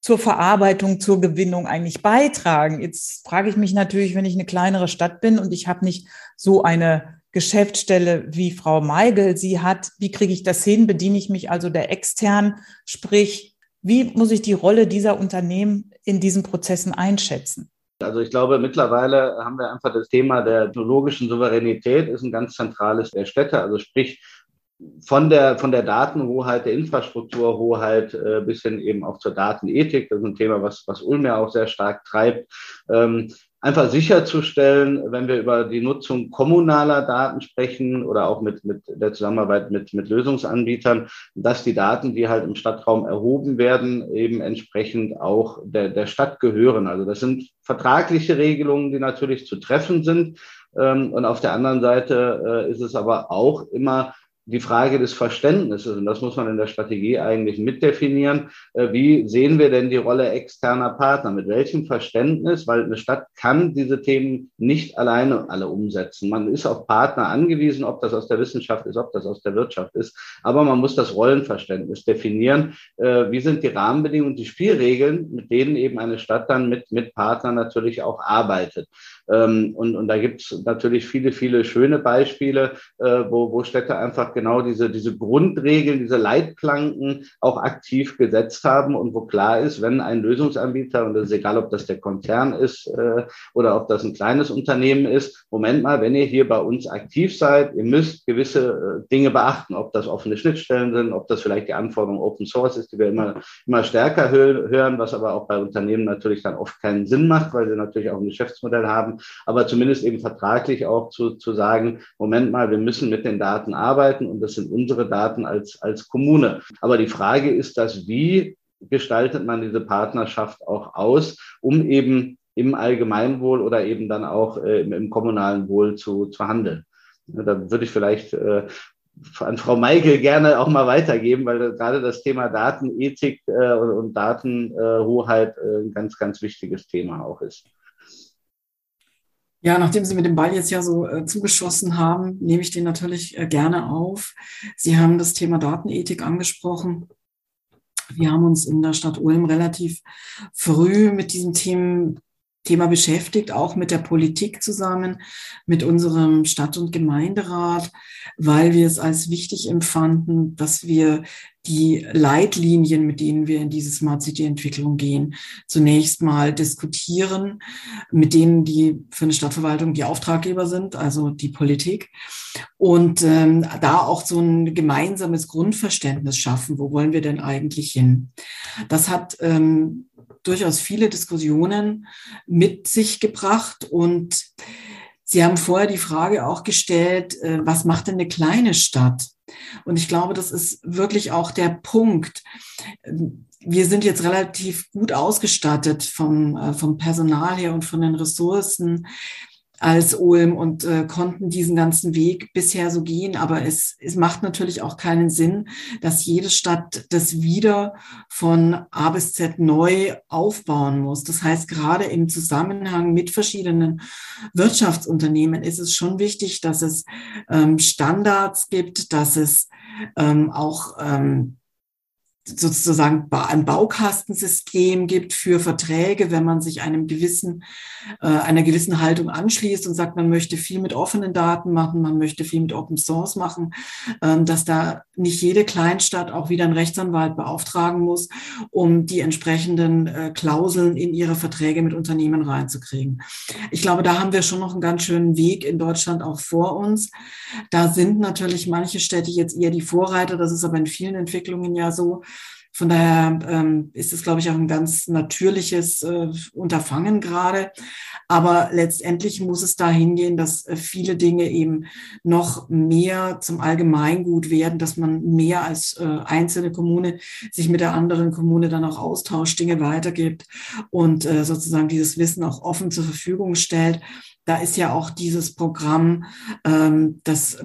zur Verarbeitung, zur Gewinnung eigentlich beitragen. Jetzt frage ich mich natürlich, wenn ich eine kleinere Stadt bin und ich habe nicht so eine Geschäftsstelle wie Frau Meigel sie hat, wie kriege ich das hin? Bediene ich mich also der extern? Sprich, wie muss ich die Rolle dieser Unternehmen in diesen Prozessen einschätzen? Also ich glaube, mittlerweile haben wir einfach das Thema der technologischen Souveränität ist ein ganz zentrales der Städte. Also sprich, von der, von der Datenhoheit, der Infrastrukturhoheit äh, bis hin eben auch zur Datenethik, das ist ein Thema, was, was Ulm ja auch sehr stark treibt, ähm, einfach sicherzustellen, wenn wir über die Nutzung kommunaler Daten sprechen oder auch mit, mit der Zusammenarbeit mit, mit Lösungsanbietern, dass die Daten, die halt im Stadtraum erhoben werden, eben entsprechend auch der, der Stadt gehören. Also das sind vertragliche Regelungen, die natürlich zu treffen sind. Ähm, und auf der anderen Seite äh, ist es aber auch immer die Frage des Verständnisses, und das muss man in der Strategie eigentlich mitdefinieren, äh, wie sehen wir denn die Rolle externer Partner? Mit welchem Verständnis? Weil eine Stadt kann diese Themen nicht alleine alle umsetzen. Man ist auf Partner angewiesen, ob das aus der Wissenschaft ist, ob das aus der Wirtschaft ist. Aber man muss das Rollenverständnis definieren. Äh, wie sind die Rahmenbedingungen, die Spielregeln, mit denen eben eine Stadt dann mit, mit Partnern natürlich auch arbeitet? Ähm, und, und da gibt es natürlich viele, viele schöne Beispiele, äh, wo, wo Städte einfach genau diese, diese Grundregeln, diese Leitplanken auch aktiv gesetzt haben und wo klar ist, wenn ein Lösungsanbieter, und das ist egal, ob das der Konzern ist äh, oder ob das ein kleines Unternehmen ist, Moment mal, wenn ihr hier bei uns aktiv seid, ihr müsst gewisse äh, Dinge beachten, ob das offene Schnittstellen sind, ob das vielleicht die Anforderung Open Source ist, die wir immer, immer stärker hören, was aber auch bei Unternehmen natürlich dann oft keinen Sinn macht, weil sie natürlich auch ein Geschäftsmodell haben aber zumindest eben vertraglich auch zu, zu sagen, Moment mal, wir müssen mit den Daten arbeiten und das sind unsere Daten als, als Kommune. Aber die Frage ist das, wie gestaltet man diese Partnerschaft auch aus, um eben im Allgemeinwohl oder eben dann auch äh, im, im, kommunalen Wohl zu, zu handeln. Ja, da würde ich vielleicht äh, an Frau Meigel gerne auch mal weitergeben, weil gerade das Thema Datenethik äh, und, und Datenhoheit äh, ein ganz, ganz wichtiges Thema auch ist. Ja, nachdem Sie mit dem Ball jetzt ja so äh, zugeschossen haben, nehme ich den natürlich äh, gerne auf. Sie haben das Thema Datenethik angesprochen. Wir haben uns in der Stadt Ulm relativ früh mit diesen Themen Thema beschäftigt, auch mit der Politik zusammen, mit unserem Stadt- und Gemeinderat, weil wir es als wichtig empfanden, dass wir die Leitlinien, mit denen wir in diese Smart City Entwicklung gehen, zunächst mal diskutieren, mit denen die für eine Stadtverwaltung die Auftraggeber sind, also die Politik. Und ähm, da auch so ein gemeinsames Grundverständnis schaffen, wo wollen wir denn eigentlich hin? Das hat ähm, durchaus viele Diskussionen mit sich gebracht und Sie haben vorher die Frage auch gestellt, äh, was macht denn eine kleine Stadt? Und ich glaube, das ist wirklich auch der Punkt. Wir sind jetzt relativ gut ausgestattet vom, äh, vom Personal her und von den Ressourcen als Ulm und äh, konnten diesen ganzen Weg bisher so gehen. Aber es, es macht natürlich auch keinen Sinn, dass jede Stadt das wieder von A bis Z neu aufbauen muss. Das heißt, gerade im Zusammenhang mit verschiedenen Wirtschaftsunternehmen ist es schon wichtig, dass es ähm, Standards gibt, dass es ähm, auch ähm, sozusagen ein Baukastensystem gibt für Verträge, wenn man sich einem gewissen, äh, einer gewissen Haltung anschließt und sagt, man möchte viel mit offenen Daten machen, man möchte viel mit Open Source machen, ähm, dass da nicht jede Kleinstadt auch wieder einen Rechtsanwalt beauftragen muss, um die entsprechenden äh, Klauseln in ihre Verträge mit Unternehmen reinzukriegen. Ich glaube, da haben wir schon noch einen ganz schönen Weg in Deutschland auch vor uns. Da sind natürlich manche Städte jetzt eher die Vorreiter, das ist aber in vielen Entwicklungen ja so, von daher ähm, ist es, glaube ich, auch ein ganz natürliches äh, Unterfangen gerade. Aber letztendlich muss es dahin gehen, dass äh, viele Dinge eben noch mehr zum Allgemeingut werden, dass man mehr als äh, einzelne Kommune sich mit der anderen Kommune dann auch austauscht, Dinge weitergibt und äh, sozusagen dieses Wissen auch offen zur Verfügung stellt. Da ist ja auch dieses Programm, ähm, das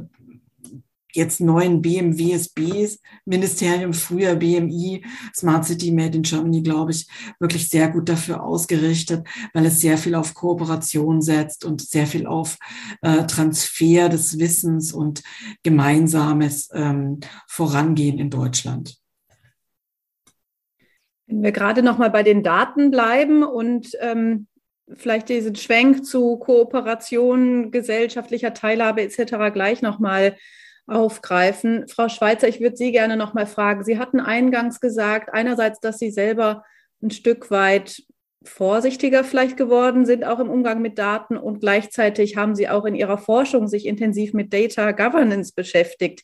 jetzt neuen BMWSBs, Ministerium, früher BMI, Smart City Made in Germany, glaube ich, wirklich sehr gut dafür ausgerichtet, weil es sehr viel auf Kooperation setzt und sehr viel auf äh, Transfer des Wissens und gemeinsames ähm, Vorangehen in Deutschland. Wenn wir gerade noch mal bei den Daten bleiben und ähm, vielleicht diesen Schwenk zu Kooperation, gesellschaftlicher Teilhabe etc. gleich noch mal aufgreifen. Frau Schweizer, ich würde Sie gerne noch mal fragen. Sie hatten eingangs gesagt, einerseits, dass Sie selber ein Stück weit vorsichtiger vielleicht geworden sind, auch im Umgang mit Daten und gleichzeitig haben Sie auch in Ihrer Forschung sich intensiv mit Data Governance beschäftigt.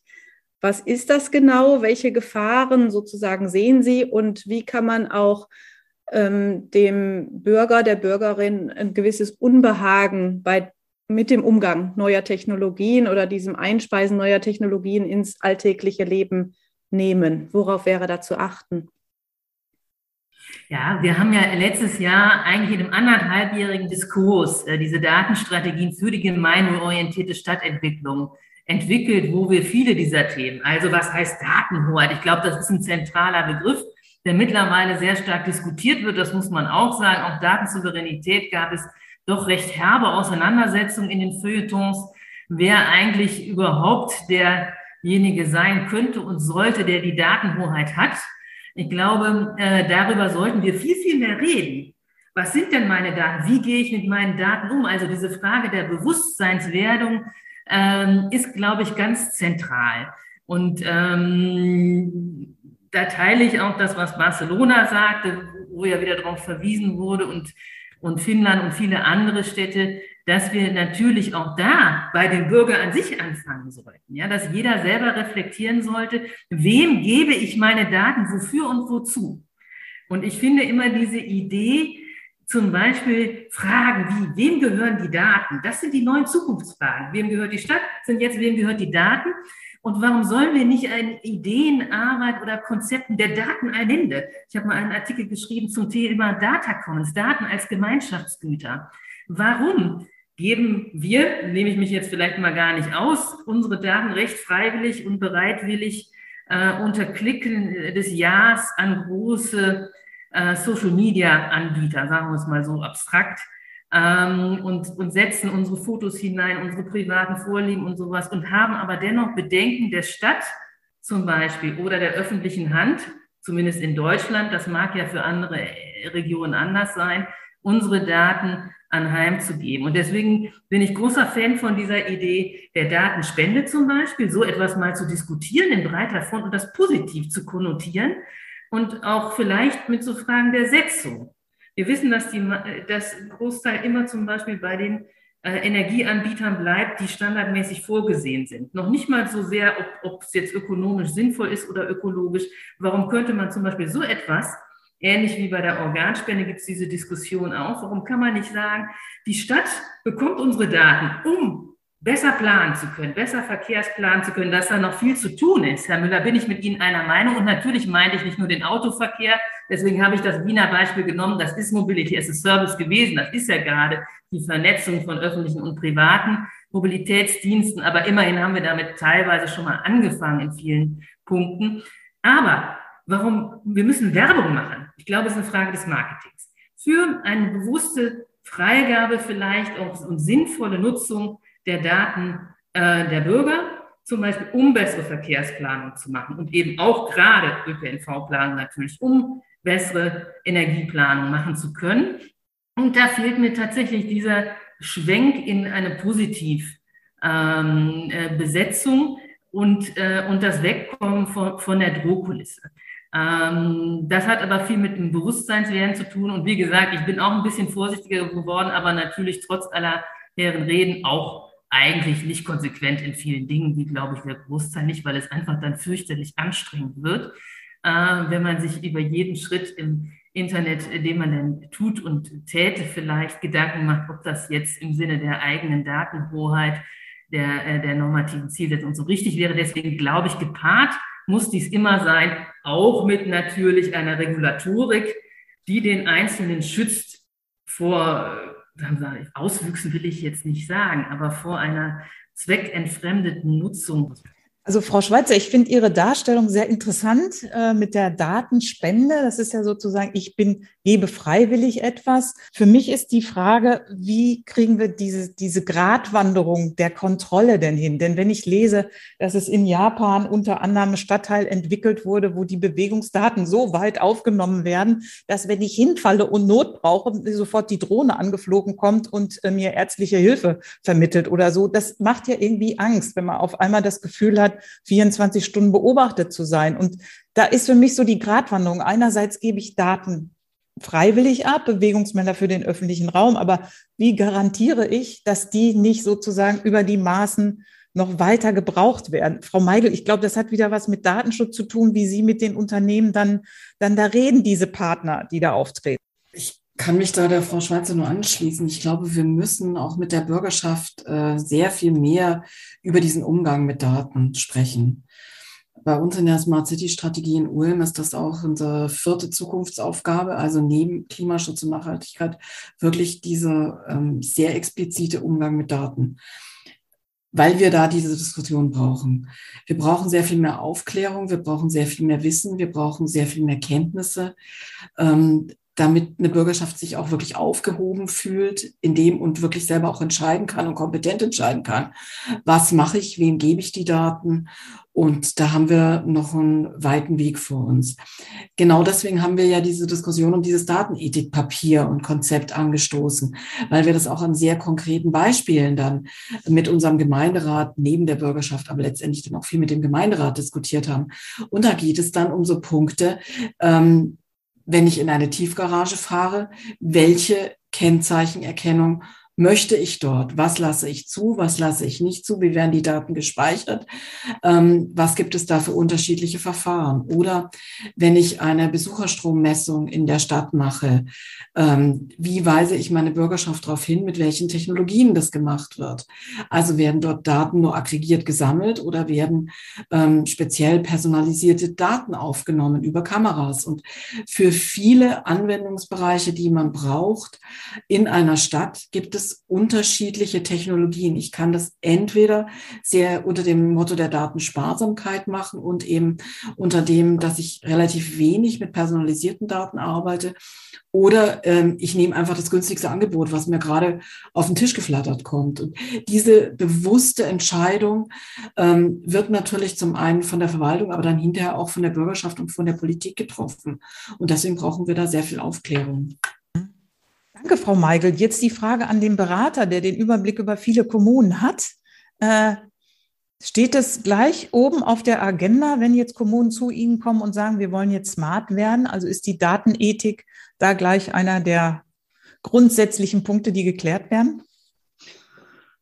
Was ist das genau? Welche Gefahren sozusagen sehen Sie und wie kann man auch ähm, dem Bürger, der Bürgerin ein gewisses Unbehagen bei mit dem Umgang neuer Technologien oder diesem Einspeisen neuer Technologien ins alltägliche Leben nehmen? Worauf wäre da zu achten? Ja, wir haben ja letztes Jahr eigentlich in einem anderthalbjährigen Diskurs äh, diese Datenstrategien für die gemeinorientierte Stadtentwicklung entwickelt, wo wir viele dieser Themen, also was heißt Datenhoheit? Ich glaube, das ist ein zentraler Begriff, der mittlerweile sehr stark diskutiert wird. Das muss man auch sagen. Auch Datensouveränität gab es doch recht herbe Auseinandersetzung in den Feuilletons, wer eigentlich überhaupt derjenige sein könnte und sollte, der die Datenhoheit hat. Ich glaube, äh, darüber sollten wir viel, viel mehr reden. Was sind denn meine Daten? Wie gehe ich mit meinen Daten um? Also diese Frage der Bewusstseinswerdung ähm, ist, glaube ich, ganz zentral. Und ähm, da teile ich auch das, was Barcelona sagte, wo ja wieder darauf verwiesen wurde und und Finnland und viele andere Städte, dass wir natürlich auch da bei den Bürgern an sich anfangen sollten. Ja, dass jeder selber reflektieren sollte, wem gebe ich meine Daten, wofür und wozu. Und ich finde immer diese Idee, zum Beispiel Fragen wie, wem gehören die Daten? Das sind die neuen Zukunftsfragen. Wem gehört die Stadt? Sind jetzt, wem gehört die Daten? Und warum sollen wir nicht eine Ideenarbeit oder Konzepten der Daten ein Ende? Ich habe mal einen Artikel geschrieben zum Thema Data Commons, Daten als Gemeinschaftsgüter. Warum geben wir, nehme ich mich jetzt vielleicht mal gar nicht aus, unsere Daten recht freiwillig und bereitwillig äh, unter Klicken des Jahres an große äh, Social-Media-Anbieter, sagen wir es mal so abstrakt, ähm, und, und setzen unsere Fotos hinein, unsere privaten Vorlieben und sowas und haben aber dennoch Bedenken der Stadt zum Beispiel oder der öffentlichen Hand, zumindest in Deutschland, das mag ja für andere Regionen anders sein, unsere Daten anheimzugeben. Und deswegen bin ich großer Fan von dieser Idee der Datenspende zum Beispiel, so etwas mal zu diskutieren in breiter Front und das positiv zu konnotieren und auch vielleicht mit so Fragen der Setzung. Wir wissen, dass die, das Großteil immer zum Beispiel bei den äh, Energieanbietern bleibt, die standardmäßig vorgesehen sind. Noch nicht mal so sehr, ob, ob es jetzt ökonomisch sinnvoll ist oder ökologisch. Warum könnte man zum Beispiel so etwas Ähnlich wie bei der Organspende gibt es diese Diskussion auch. Warum kann man nicht sagen, die Stadt bekommt unsere Daten, um besser planen zu können, besser Verkehrsplanen zu können, dass da noch viel zu tun ist. Herr Müller, bin ich mit Ihnen einer Meinung. Und natürlich meinte ich nicht nur den Autoverkehr. Deswegen habe ich das Wiener Beispiel genommen. Das ist Mobility as a Service gewesen. Das ist ja gerade die Vernetzung von öffentlichen und privaten Mobilitätsdiensten. Aber immerhin haben wir damit teilweise schon mal angefangen in vielen Punkten. Aber warum, wir müssen Werbung machen. Ich glaube, es ist eine Frage des Marketings. Für eine bewusste Freigabe vielleicht und sinnvolle Nutzung der Daten äh, der Bürger, zum Beispiel um bessere Verkehrsplanung zu machen und eben auch gerade ÖPNV-Planung natürlich, um bessere Energieplanung machen zu können. Und da fehlt mir tatsächlich dieser Schwenk in eine Positivbesetzung ähm, äh, Besetzung und, äh, und das Wegkommen von, von der Drohkulisse. Ähm, das hat aber viel mit dem Bewusstseinswerden zu tun. Und wie gesagt, ich bin auch ein bisschen vorsichtiger geworden, aber natürlich trotz aller hehren Reden auch eigentlich nicht konsequent in vielen Dingen, wie glaube ich der Großteil nicht, weil es einfach dann fürchterlich anstrengend wird, äh, wenn man sich über jeden Schritt im Internet, den man dann tut und täte, vielleicht Gedanken macht, ob das jetzt im Sinne der eigenen Datenhoheit, der, äh, der normativen Zielsetzung so richtig wäre. Deswegen glaube ich, gepaart muss dies immer sein, auch mit natürlich einer Regulatorik, die den Einzelnen schützt vor, äh, Auswüchsen will ich jetzt nicht sagen, aber vor einer zweckentfremdeten Nutzung also Frau Schweizer, ich finde Ihre Darstellung sehr interessant äh, mit der Datenspende. Das ist ja sozusagen, ich bin, gebe freiwillig etwas. Für mich ist die Frage, wie kriegen wir diese, diese Gratwanderung der Kontrolle denn hin? Denn wenn ich lese, dass es in Japan unter anderem Stadtteil entwickelt wurde, wo die Bewegungsdaten so weit aufgenommen werden, dass wenn ich hinfalle und Not brauche, sofort die Drohne angeflogen kommt und äh, mir ärztliche Hilfe vermittelt oder so. Das macht ja irgendwie Angst, wenn man auf einmal das Gefühl hat, 24 Stunden beobachtet zu sein. Und da ist für mich so die Gratwanderung. Einerseits gebe ich Daten freiwillig ab, Bewegungsmelder für den öffentlichen Raum, aber wie garantiere ich, dass die nicht sozusagen über die Maßen noch weiter gebraucht werden. Frau Meigel, ich glaube, das hat wieder was mit Datenschutz zu tun, wie Sie mit den Unternehmen dann, dann da reden, diese Partner, die da auftreten. Ich kann mich da der Frau Schweizer nur anschließen. Ich glaube, wir müssen auch mit der Bürgerschaft äh, sehr viel mehr über diesen Umgang mit Daten sprechen. Bei uns in der Smart City Strategie in Ulm ist das auch unsere vierte Zukunftsaufgabe, also neben Klimaschutz und Nachhaltigkeit wirklich dieser ähm, sehr explizite Umgang mit Daten weil wir da diese Diskussion brauchen. Wir brauchen sehr viel mehr Aufklärung, wir brauchen sehr viel mehr Wissen, wir brauchen sehr viel mehr Kenntnisse. Ähm, damit eine Bürgerschaft sich auch wirklich aufgehoben fühlt, in dem und wirklich selber auch entscheiden kann und kompetent entscheiden kann, was mache ich, wem gebe ich die Daten. Und da haben wir noch einen weiten Weg vor uns. Genau deswegen haben wir ja diese Diskussion um dieses Datenethikpapier und Konzept angestoßen, weil wir das auch an sehr konkreten Beispielen dann mit unserem Gemeinderat neben der Bürgerschaft, aber letztendlich dann auch viel mit dem Gemeinderat diskutiert haben. Und da geht es dann um so Punkte, ähm, wenn ich in eine Tiefgarage fahre, welche Kennzeichenerkennung möchte ich dort? Was lasse ich zu? Was lasse ich nicht zu? Wie werden die Daten gespeichert? Ähm, was gibt es da für unterschiedliche Verfahren? Oder wenn ich eine Besucherstrommessung in der Stadt mache, ähm, wie weise ich meine Bürgerschaft darauf hin, mit welchen Technologien das gemacht wird? Also werden dort Daten nur aggregiert gesammelt oder werden ähm, speziell personalisierte Daten aufgenommen über Kameras? Und für viele Anwendungsbereiche, die man braucht in einer Stadt, gibt es unterschiedliche Technologien. Ich kann das entweder sehr unter dem Motto der Datensparsamkeit machen und eben unter dem, dass ich relativ wenig mit personalisierten Daten arbeite. Oder ähm, ich nehme einfach das günstigste Angebot, was mir gerade auf den Tisch geflattert kommt. Und diese bewusste Entscheidung ähm, wird natürlich zum einen von der Verwaltung, aber dann hinterher auch von der Bürgerschaft und von der Politik getroffen. Und deswegen brauchen wir da sehr viel Aufklärung. Danke, Frau Meigel. Jetzt die Frage an den Berater, der den Überblick über viele Kommunen hat. Äh, steht es gleich oben auf der Agenda, wenn jetzt Kommunen zu Ihnen kommen und sagen, wir wollen jetzt smart werden? Also ist die Datenethik da gleich einer der grundsätzlichen Punkte, die geklärt werden?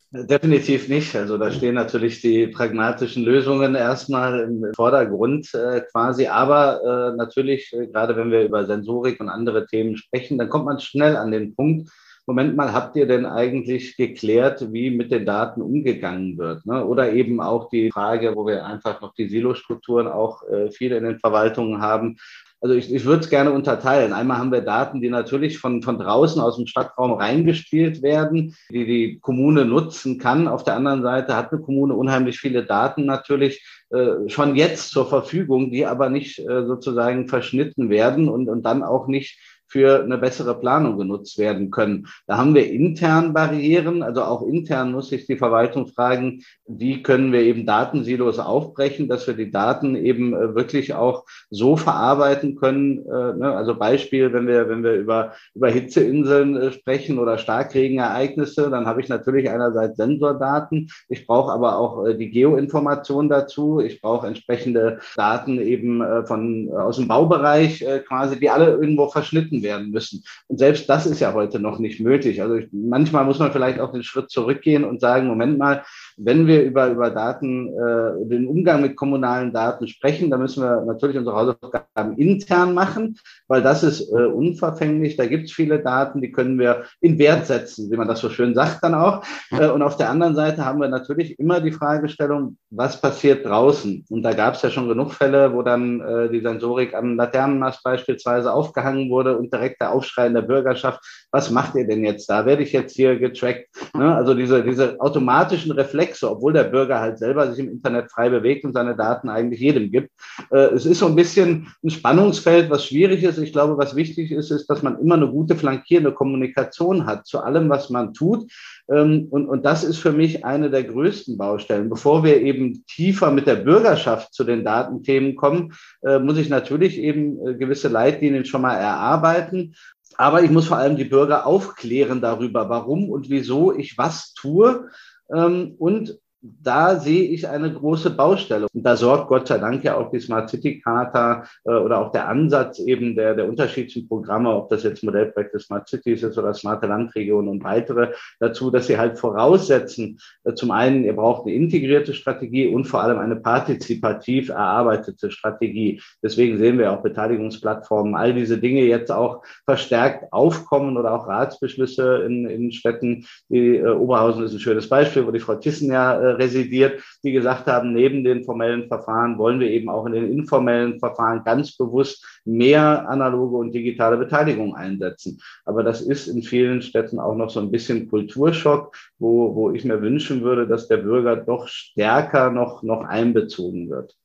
Definitiv nicht. Also da stehen natürlich die pragmatischen Lösungen erstmal im Vordergrund äh, quasi. Aber äh, natürlich, äh, gerade wenn wir über Sensorik und andere Themen sprechen, dann kommt man schnell an den Punkt, Moment mal, habt ihr denn eigentlich geklärt, wie mit den Daten umgegangen wird? Ne? Oder eben auch die Frage, wo wir einfach noch die Silostrukturen auch äh, viele in den Verwaltungen haben. Also ich, ich würde es gerne unterteilen. Einmal haben wir Daten, die natürlich von, von draußen aus dem Stadtraum reingespielt werden, die die Kommune nutzen kann. Auf der anderen Seite hat eine Kommune unheimlich viele Daten natürlich äh, schon jetzt zur Verfügung, die aber nicht äh, sozusagen verschnitten werden und, und dann auch nicht für eine bessere Planung genutzt werden können. Da haben wir intern Barrieren, also auch intern muss sich die Verwaltung fragen, wie können wir eben Datensilos aufbrechen, dass wir die Daten eben äh, wirklich auch so verarbeiten können. Äh, ne? Also Beispiel, wenn wir, wenn wir über, über Hitzeinseln äh, sprechen oder Starkregenereignisse, dann habe ich natürlich einerseits Sensordaten, ich brauche aber auch die Geoinformation dazu, ich brauche entsprechende Daten eben von aus dem Baubereich quasi, die alle irgendwo verschnitten gefunden werden müssen. Und selbst das ist ja heute noch nicht möglich. Also ich, manchmal muss man vielleicht auch den Schritt zurückgehen und sagen, Moment mal, wenn wir über, über Daten, äh, den Umgang mit kommunalen Daten sprechen, dann müssen wir natürlich unsere Hausaufgaben intern machen, weil das ist äh, unverfänglich. Da gibt es viele Daten, die können wir in Wert setzen, wie man das so schön sagt dann auch. Äh, und auf der anderen Seite haben wir natürlich immer die Fragestellung, was passiert draußen? Und da gab es ja schon genug Fälle, wo dann äh, die Sensorik am Laternenmast beispielsweise aufgehangen wurde und direkt der Aufschrei in der Bürgerschaft, was macht ihr denn jetzt da? Werde ich jetzt hier getrackt? Ne? Also diese, diese automatischen Reflexe obwohl der Bürger halt selber sich im Internet frei bewegt und seine Daten eigentlich jedem gibt. Äh, es ist so ein bisschen ein Spannungsfeld, was schwierig ist. Ich glaube, was wichtig ist, ist, dass man immer eine gute flankierende Kommunikation hat zu allem, was man tut. Ähm, und, und das ist für mich eine der größten Baustellen. Bevor wir eben tiefer mit der Bürgerschaft zu den Datenthemen kommen, äh, muss ich natürlich eben äh, gewisse Leitlinien schon mal erarbeiten. Aber ich muss vor allem die Bürger aufklären darüber, warum und wieso ich was tue. Ähm, und da sehe ich eine große Baustelle. Und da sorgt Gott sei Dank ja auch die Smart City Charta äh, oder auch der Ansatz eben der, der unterschiedlichen Programme, ob das jetzt Modellprojekte Smart Cities ist oder smarte Landregionen und weitere, dazu, dass sie halt voraussetzen, äh, zum einen, ihr braucht eine integrierte Strategie und vor allem eine partizipativ erarbeitete Strategie. Deswegen sehen wir auch Beteiligungsplattformen, all diese Dinge jetzt auch verstärkt aufkommen oder auch Ratsbeschlüsse in, in Städten. Die äh, Oberhausen ist ein schönes Beispiel, wo die Frau Thyssen ja äh, residiert, die gesagt haben, neben den formellen Verfahren wollen wir eben auch in den informellen Verfahren ganz bewusst mehr analoge und digitale Beteiligung einsetzen. Aber das ist in vielen Städten auch noch so ein bisschen Kulturschock, wo, wo ich mir wünschen würde, dass der Bürger doch stärker noch, noch einbezogen wird.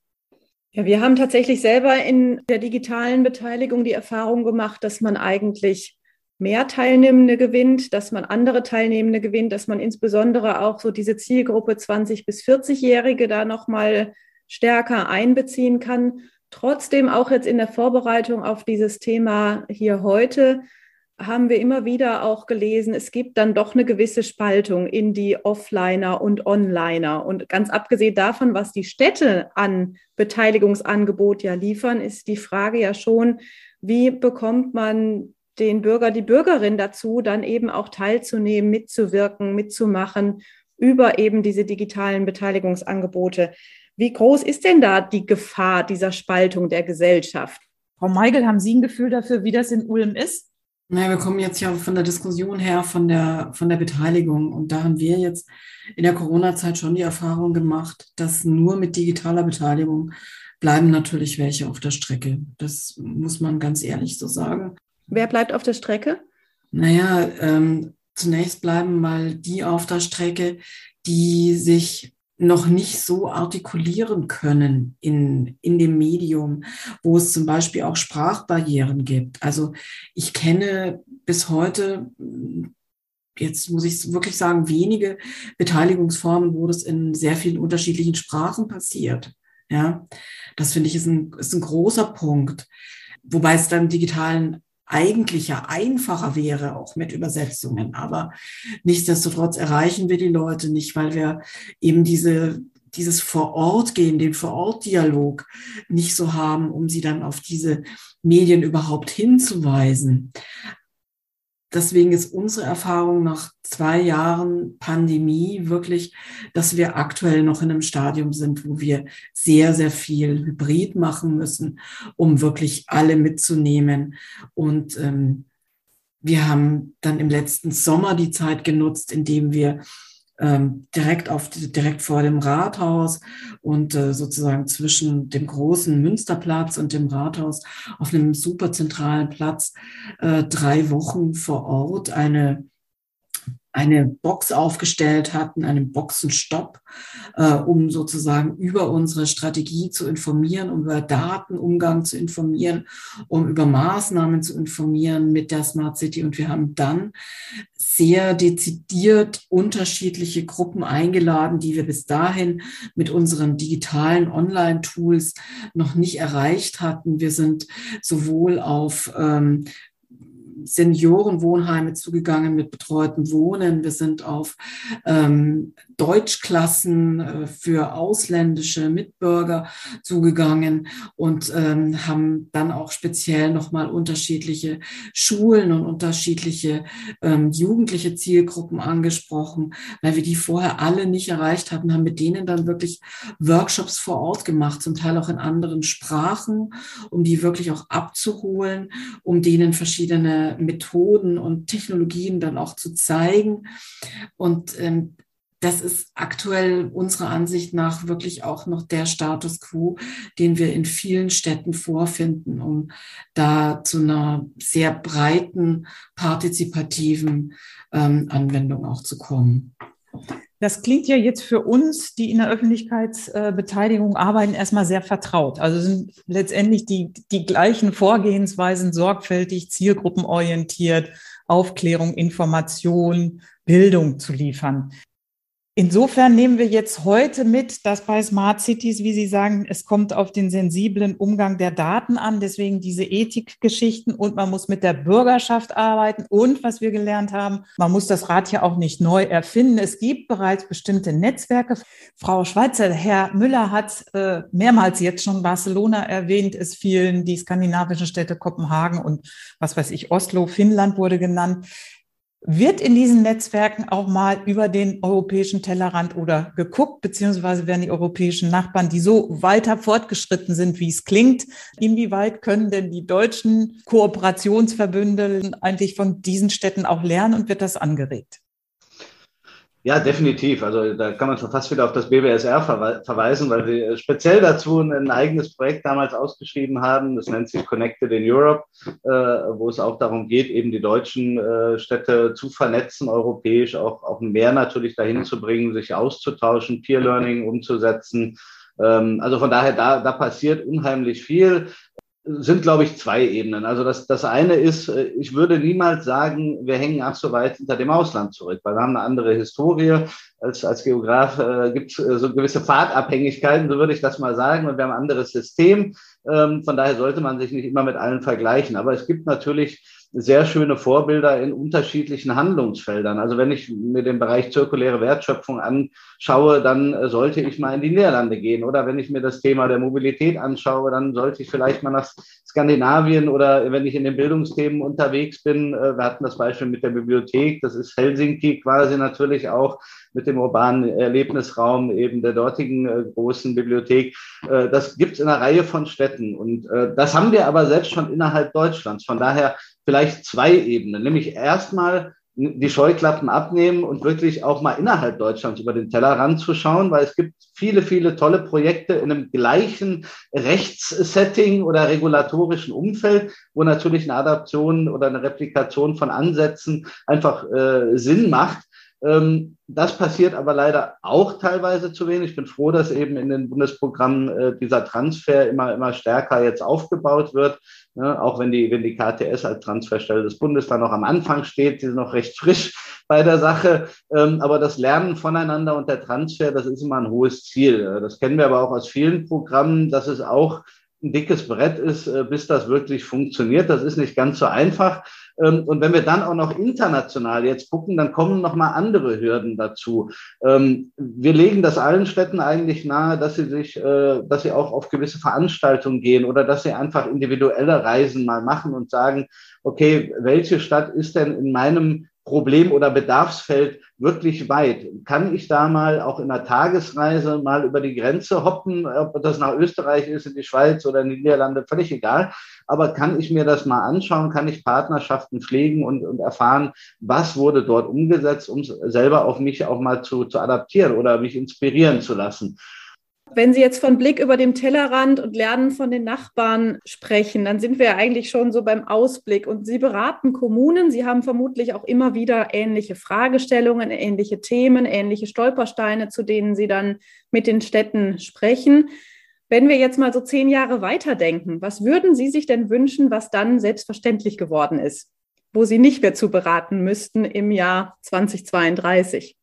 Ja, wir haben tatsächlich selber in der digitalen Beteiligung die Erfahrung gemacht, dass man eigentlich mehr Teilnehmende gewinnt, dass man andere Teilnehmende gewinnt, dass man insbesondere auch so diese Zielgruppe 20 bis 40-Jährige da noch mal stärker einbeziehen kann. Trotzdem auch jetzt in der Vorbereitung auf dieses Thema hier heute haben wir immer wieder auch gelesen, es gibt dann doch eine gewisse Spaltung in die Offliner und Onliner. Und ganz abgesehen davon, was die Städte an Beteiligungsangebot ja liefern, ist die Frage ja schon, wie bekommt man den Bürger, die Bürgerin dazu, dann eben auch teilzunehmen, mitzuwirken, mitzumachen über eben diese digitalen Beteiligungsangebote. Wie groß ist denn da die Gefahr dieser Spaltung der Gesellschaft? Frau Meigel, haben Sie ein Gefühl dafür, wie das in Ulm ist? Naja, wir kommen jetzt ja von der Diskussion her, von der, von der Beteiligung. Und da haben wir jetzt in der Corona-Zeit schon die Erfahrung gemacht, dass nur mit digitaler Beteiligung bleiben natürlich welche auf der Strecke. Das muss man ganz ehrlich so sagen. Wer bleibt auf der Strecke? Naja, ähm, zunächst bleiben mal die auf der Strecke, die sich noch nicht so artikulieren können in, in dem Medium, wo es zum Beispiel auch Sprachbarrieren gibt. Also ich kenne bis heute, jetzt muss ich wirklich sagen, wenige Beteiligungsformen, wo das in sehr vielen unterschiedlichen Sprachen passiert. Ja, das finde ich ist ein, ist ein großer Punkt. Wobei es dann digitalen eigentlich ja einfacher wäre, auch mit Übersetzungen. Aber nichtsdestotrotz erreichen wir die Leute nicht, weil wir eben diese, dieses Vor-Ort-Gehen, den Vor-Ort-Dialog nicht so haben, um sie dann auf diese Medien überhaupt hinzuweisen. Deswegen ist unsere Erfahrung nach zwei Jahren Pandemie wirklich, dass wir aktuell noch in einem Stadium sind, wo wir sehr, sehr viel Hybrid machen müssen, um wirklich alle mitzunehmen. Und ähm, wir haben dann im letzten Sommer die Zeit genutzt, indem wir ähm, direkt auf direkt vor dem Rathaus und äh, sozusagen zwischen dem großen Münsterplatz und dem Rathaus auf einem super zentralen Platz äh, drei Wochen vor Ort eine eine Box aufgestellt hatten, einen Boxenstopp, äh, um sozusagen über unsere Strategie zu informieren, um über Datenumgang zu informieren, um über Maßnahmen zu informieren mit der Smart City. Und wir haben dann sehr dezidiert unterschiedliche Gruppen eingeladen, die wir bis dahin mit unseren digitalen Online-Tools noch nicht erreicht hatten. Wir sind sowohl auf ähm, Seniorenwohnheime zugegangen mit betreuten Wohnen. Wir sind auf ähm, Deutschklassen äh, für ausländische Mitbürger zugegangen und ähm, haben dann auch speziell nochmal unterschiedliche Schulen und unterschiedliche ähm, jugendliche Zielgruppen angesprochen, weil wir die vorher alle nicht erreicht hatten, haben mit denen dann wirklich Workshops vor Ort gemacht, zum Teil auch in anderen Sprachen, um die wirklich auch abzuholen, um denen verschiedene Methoden und Technologien dann auch zu zeigen. Und ähm, das ist aktuell unserer Ansicht nach wirklich auch noch der Status quo, den wir in vielen Städten vorfinden, um da zu einer sehr breiten, partizipativen ähm, Anwendung auch zu kommen. Das klingt ja jetzt für uns, die in der Öffentlichkeitsbeteiligung arbeiten, erstmal sehr vertraut. Also sind letztendlich die, die gleichen Vorgehensweisen sorgfältig, zielgruppenorientiert, Aufklärung, Information, Bildung zu liefern. Insofern nehmen wir jetzt heute mit, dass bei Smart Cities, wie Sie sagen, es kommt auf den sensiblen Umgang der Daten an, deswegen diese Ethikgeschichten und man muss mit der Bürgerschaft arbeiten und was wir gelernt haben, man muss das Rad ja auch nicht neu erfinden. Es gibt bereits bestimmte Netzwerke. Frau Schweizer, Herr Müller hat äh, mehrmals jetzt schon Barcelona erwähnt, es fielen die skandinavischen Städte Kopenhagen und was weiß ich, Oslo, Finnland wurde genannt. Wird in diesen Netzwerken auch mal über den europäischen Tellerrand oder geguckt, beziehungsweise werden die europäischen Nachbarn, die so weiter fortgeschritten sind, wie es klingt, inwieweit können denn die deutschen Kooperationsverbünde eigentlich von diesen Städten auch lernen und wird das angeregt? Ja, definitiv. Also da kann man schon fast wieder auf das BBSR verweisen, weil wir speziell dazu ein eigenes Projekt damals ausgeschrieben haben. Das nennt sich Connected in Europe, äh, wo es auch darum geht, eben die deutschen äh, Städte zu vernetzen, europäisch auch, auch mehr natürlich dahin zu bringen, sich auszutauschen, Peer Learning umzusetzen. Ähm, also von daher, da, da passiert unheimlich viel sind, glaube ich, zwei Ebenen. Also das, das eine ist, äh, ich würde niemals sagen, wir hängen ach so weit hinter dem Ausland zurück, weil wir haben eine andere Historie. Als, als Geograf äh, gibt es äh, so gewisse Fahrtabhängigkeiten, so würde ich das mal sagen, und wir haben ein anderes System. Ähm, von daher sollte man sich nicht immer mit allen vergleichen. Aber es gibt natürlich sehr schöne Vorbilder in unterschiedlichen Handlungsfeldern. Also wenn ich mir den Bereich zirkuläre Wertschöpfung anschaue, dann äh, sollte ich mal in die Niederlande gehen. Oder wenn ich mir das Thema der Mobilität anschaue, dann sollte ich vielleicht mal nach Skandinavien oder wenn ich in den Bildungsthemen unterwegs bin. Äh, wir hatten das Beispiel mit der Bibliothek. Das ist Helsinki quasi natürlich auch mit dem urbanen Erlebnisraum eben der dortigen äh, großen Bibliothek. das gibt es in einer Reihe von Städten. Und das haben wir aber selbst schon innerhalb Deutschlands. Von daher vielleicht zwei Ebenen, nämlich erstmal die Scheuklappen abnehmen und wirklich auch mal innerhalb Deutschlands über den Teller ranzuschauen, weil es gibt viele, viele tolle Projekte in einem gleichen Rechtssetting oder regulatorischen Umfeld, wo natürlich eine Adaption oder eine Replikation von Ansätzen einfach äh, Sinn macht. Ähm, das passiert aber leider auch teilweise zu wenig. Ich bin froh, dass eben in den Bundesprogrammen äh, dieser Transfer immer, immer stärker jetzt aufgebaut wird. Ne? Auch wenn die, wenn die KTS als Transferstelle des Bundes da noch am Anfang steht, die sind noch recht frisch bei der Sache. Ähm, aber das Lernen voneinander und der Transfer, das ist immer ein hohes Ziel. Das kennen wir aber auch aus vielen Programmen, dass es auch ein dickes Brett ist, äh, bis das wirklich funktioniert. Das ist nicht ganz so einfach. Ähm, und wenn wir dann auch noch international jetzt gucken, dann kommen noch mal andere Hürden dazu. Ähm, wir legen das allen Städten eigentlich nahe, dass sie sich, äh, dass sie auch auf gewisse Veranstaltungen gehen oder dass sie einfach individuelle Reisen mal machen und sagen, okay, welche Stadt ist denn in meinem Problem- oder Bedarfsfeld wirklich weit. Kann ich da mal auch in einer Tagesreise mal über die Grenze hoppen, ob das nach Österreich ist, in die Schweiz oder in die Niederlande, völlig egal. Aber kann ich mir das mal anschauen? Kann ich Partnerschaften pflegen und, und erfahren, was wurde dort umgesetzt, um selber auf mich auch mal zu, zu adaptieren oder mich inspirieren zu lassen? Wenn Sie jetzt von Blick über dem Tellerrand und Lernen von den Nachbarn sprechen, dann sind wir ja eigentlich schon so beim Ausblick. Und Sie beraten Kommunen. Sie haben vermutlich auch immer wieder ähnliche Fragestellungen, ähnliche Themen, ähnliche Stolpersteine, zu denen Sie dann mit den Städten sprechen. Wenn wir jetzt mal so zehn Jahre weiterdenken, was würden Sie sich denn wünschen, was dann selbstverständlich geworden ist, wo Sie nicht mehr zu beraten müssten im Jahr 2032?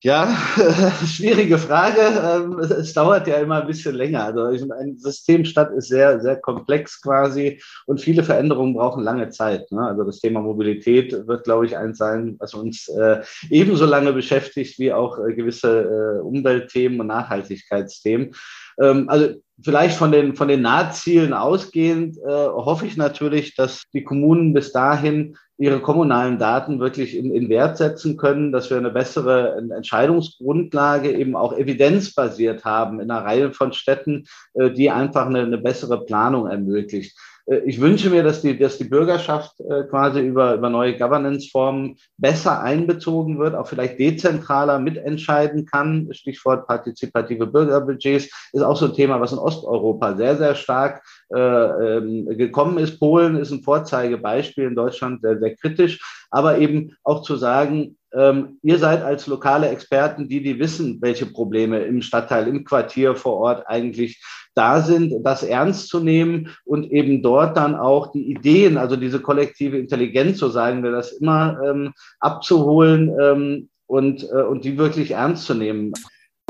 Ja, schwierige Frage. Ähm, es dauert ja immer ein bisschen länger. Also ein Systemstadt ist sehr, sehr komplex quasi und viele Veränderungen brauchen lange Zeit. Ne? Also das Thema Mobilität wird, glaube ich, eins sein, was uns äh, ebenso lange beschäftigt wie auch äh, gewisse äh, Umweltthemen und Nachhaltigkeitsthemen. Ähm, also vielleicht von den, von den Nahzielen ausgehend hoffe ich natürlich, dass die Kommunen bis dahin ihre kommunalen Daten wirklich in, in Wert setzen können, dass wir eine bessere Entscheidungsgrundlage eben auch evidenzbasiert haben in einer Reihe von Städten, äh, die einfach eine, eine bessere Planung ermöglicht. Äh, ich wünsche mir, dass die, dass die Bürgerschaft äh, quasi über, über neue Governance-Formen besser einbezogen wird, auch vielleicht dezentraler mitentscheiden kann. Stichwort partizipative Bürgerbudgets ist auch so ein Thema, was in Osteuropa sehr, sehr stark äh, ähm, gekommen ist. Polen ist ein Vorzeigebeispiel in Deutschland sehr, sehr kritisch, aber eben auch zu sagen, ähm, ihr seid als lokale Experten die, die wissen, welche Probleme im Stadtteil, im Quartier vor Ort eigentlich da sind, das ernst zu nehmen und eben dort dann auch die Ideen, also diese kollektive Intelligenz, so sagen wir das immer, ähm, abzuholen ähm, und, äh, und die wirklich ernst zu nehmen.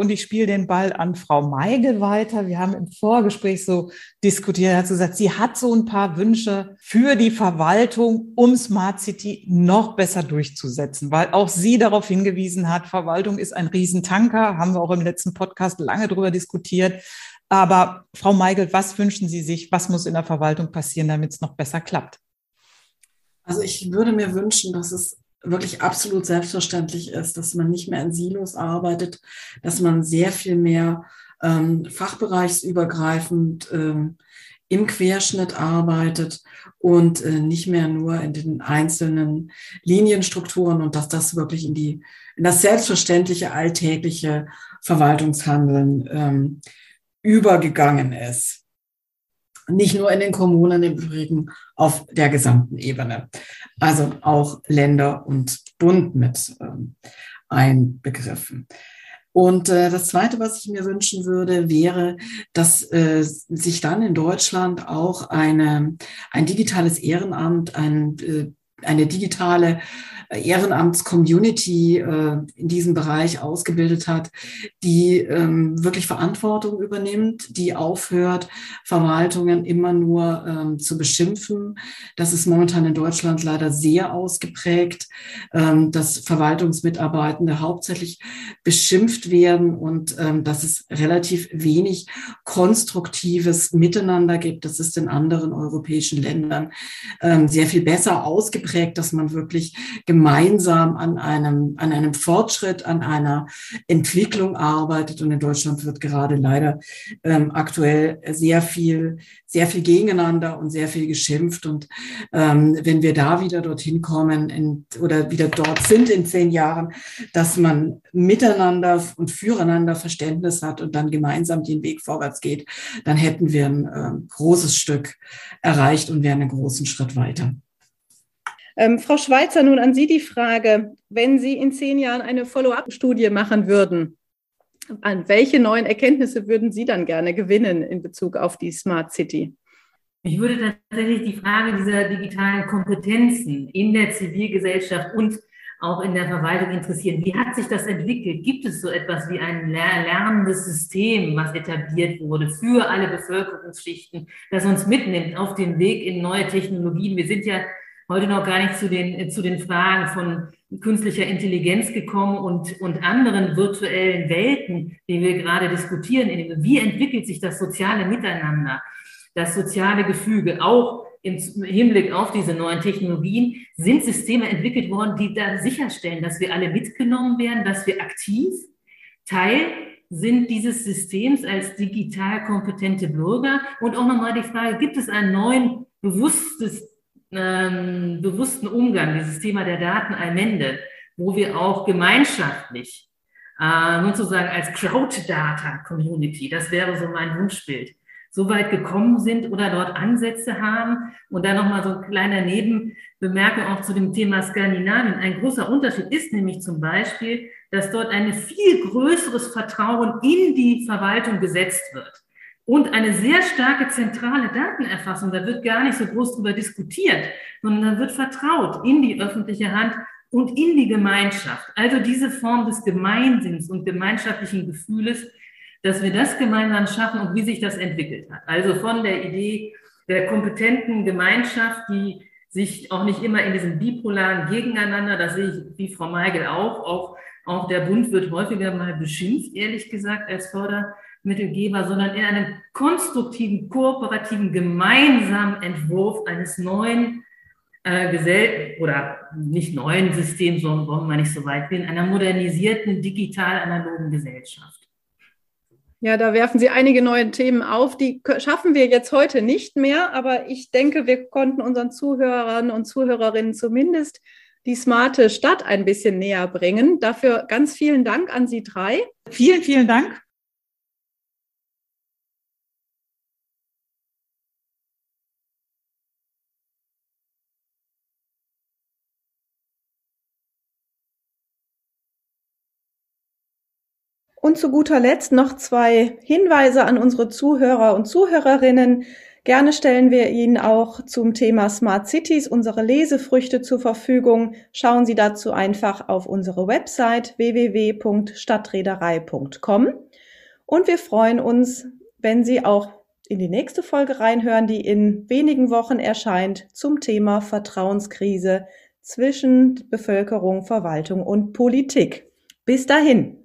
Und ich spiele den Ball an Frau Meigel weiter. Wir haben im Vorgespräch so diskutiert, hat gesagt, sie hat so ein paar Wünsche für die Verwaltung, um Smart City noch besser durchzusetzen, weil auch sie darauf hingewiesen hat, Verwaltung ist ein Riesentanker, haben wir auch im letzten Podcast lange drüber diskutiert. Aber Frau Meigel, was wünschen Sie sich? Was muss in der Verwaltung passieren, damit es noch besser klappt? Also ich würde mir wünschen, dass es wirklich absolut selbstverständlich ist, dass man nicht mehr in Silos arbeitet, dass man sehr viel mehr ähm, fachbereichsübergreifend ähm, im Querschnitt arbeitet und äh, nicht mehr nur in den einzelnen Linienstrukturen und dass das wirklich in die in das selbstverständliche alltägliche Verwaltungshandeln ähm, übergegangen ist. Nicht nur in den Kommunen, im Übrigen auf der gesamten Ebene. Also auch Länder und Bund mit ähm, einbegriffen. Und äh, das Zweite, was ich mir wünschen würde, wäre, dass äh, sich dann in Deutschland auch eine, ein digitales Ehrenamt, ein, äh, eine digitale Ehrenamts-Community äh, in diesem Bereich ausgebildet hat, die ähm, wirklich Verantwortung übernimmt, die aufhört, Verwaltungen immer nur ähm, zu beschimpfen. Das ist momentan in Deutschland leider sehr ausgeprägt, ähm, dass Verwaltungsmitarbeitende hauptsächlich beschimpft werden und ähm, dass es relativ wenig konstruktives Miteinander gibt. Das ist in anderen europäischen Ländern ähm, sehr viel besser ausgeprägt, dass man wirklich gemeinsam an einem, an einem Fortschritt, an einer Entwicklung arbeitet. Und in Deutschland wird gerade leider ähm, aktuell sehr viel, sehr viel gegeneinander und sehr viel geschimpft. Und ähm, wenn wir da wieder dorthin kommen in, oder wieder dort sind in zehn Jahren, dass man miteinander und füreinander Verständnis hat und dann gemeinsam den Weg vorwärts geht, dann hätten wir ein äh, großes Stück erreicht und wären einen großen Schritt weiter. Ähm, Frau Schweizer, nun an Sie die Frage, wenn Sie in zehn Jahren eine Follow-up-Studie machen würden, an welche neuen Erkenntnisse würden Sie dann gerne gewinnen in Bezug auf die Smart City? Ich würde tatsächlich die Frage dieser digitalen Kompetenzen in der Zivilgesellschaft und auch in der Verwaltung interessieren. Wie hat sich das entwickelt? Gibt es so etwas wie ein lernendes System, was etabliert wurde für alle Bevölkerungsschichten, das uns mitnimmt auf den Weg in neue Technologien? Wir sind ja heute noch gar nicht zu den, zu den Fragen von künstlicher Intelligenz gekommen und, und anderen virtuellen Welten, die wir gerade diskutieren. Wie entwickelt sich das soziale Miteinander, das soziale Gefüge, auch im Hinblick auf diese neuen Technologien sind Systeme entwickelt worden, die da sicherstellen, dass wir alle mitgenommen werden, dass wir aktiv Teil sind dieses Systems als digital kompetente Bürger. Und auch nochmal die Frage, gibt es einen neuen bewusstes, ähm, bewussten Umgang, dieses Thema der Datenallmende, wo wir auch gemeinschaftlich, äh, sozusagen als Crowd-Data-Community, das wäre so mein Wunschbild, so weit gekommen sind oder dort Ansätze haben. Und dann nochmal so ein kleiner Nebenbemerkung auch zu dem Thema Skandinavien. Ein großer Unterschied ist nämlich zum Beispiel, dass dort ein viel größeres Vertrauen in die Verwaltung gesetzt wird. Und eine sehr starke zentrale Datenerfassung, da wird gar nicht so groß drüber diskutiert, sondern da wird vertraut in die öffentliche Hand und in die Gemeinschaft. Also diese Form des Gemeinsinns und gemeinschaftlichen Gefühles, dass wir das gemeinsam schaffen und wie sich das entwickelt hat. Also von der Idee der kompetenten Gemeinschaft, die sich auch nicht immer in diesem bipolaren Gegeneinander, das sehe ich wie Frau Meigel auch, auch, auch der Bund wird häufiger mal beschimpft, ehrlich gesagt, als Fördermittelgeber, sondern in einem konstruktiven, kooperativen, gemeinsamen Entwurf eines neuen äh, Gesell oder nicht neuen Systems, sondern wollen wir nicht so weit gehen, einer modernisierten, digital-analogen Gesellschaft. Ja, da werfen Sie einige neue Themen auf. Die schaffen wir jetzt heute nicht mehr, aber ich denke, wir konnten unseren Zuhörern und Zuhörerinnen zumindest die smarte Stadt ein bisschen näher bringen. Dafür ganz vielen Dank an Sie drei. Vielen, vielen Dank. Und zu guter Letzt noch zwei Hinweise an unsere Zuhörer und Zuhörerinnen. Gerne stellen wir Ihnen auch zum Thema Smart Cities unsere Lesefrüchte zur Verfügung. Schauen Sie dazu einfach auf unsere Website www.stadtreederei.com. Und wir freuen uns, wenn Sie auch in die nächste Folge reinhören, die in wenigen Wochen erscheint zum Thema Vertrauenskrise zwischen Bevölkerung, Verwaltung und Politik. Bis dahin.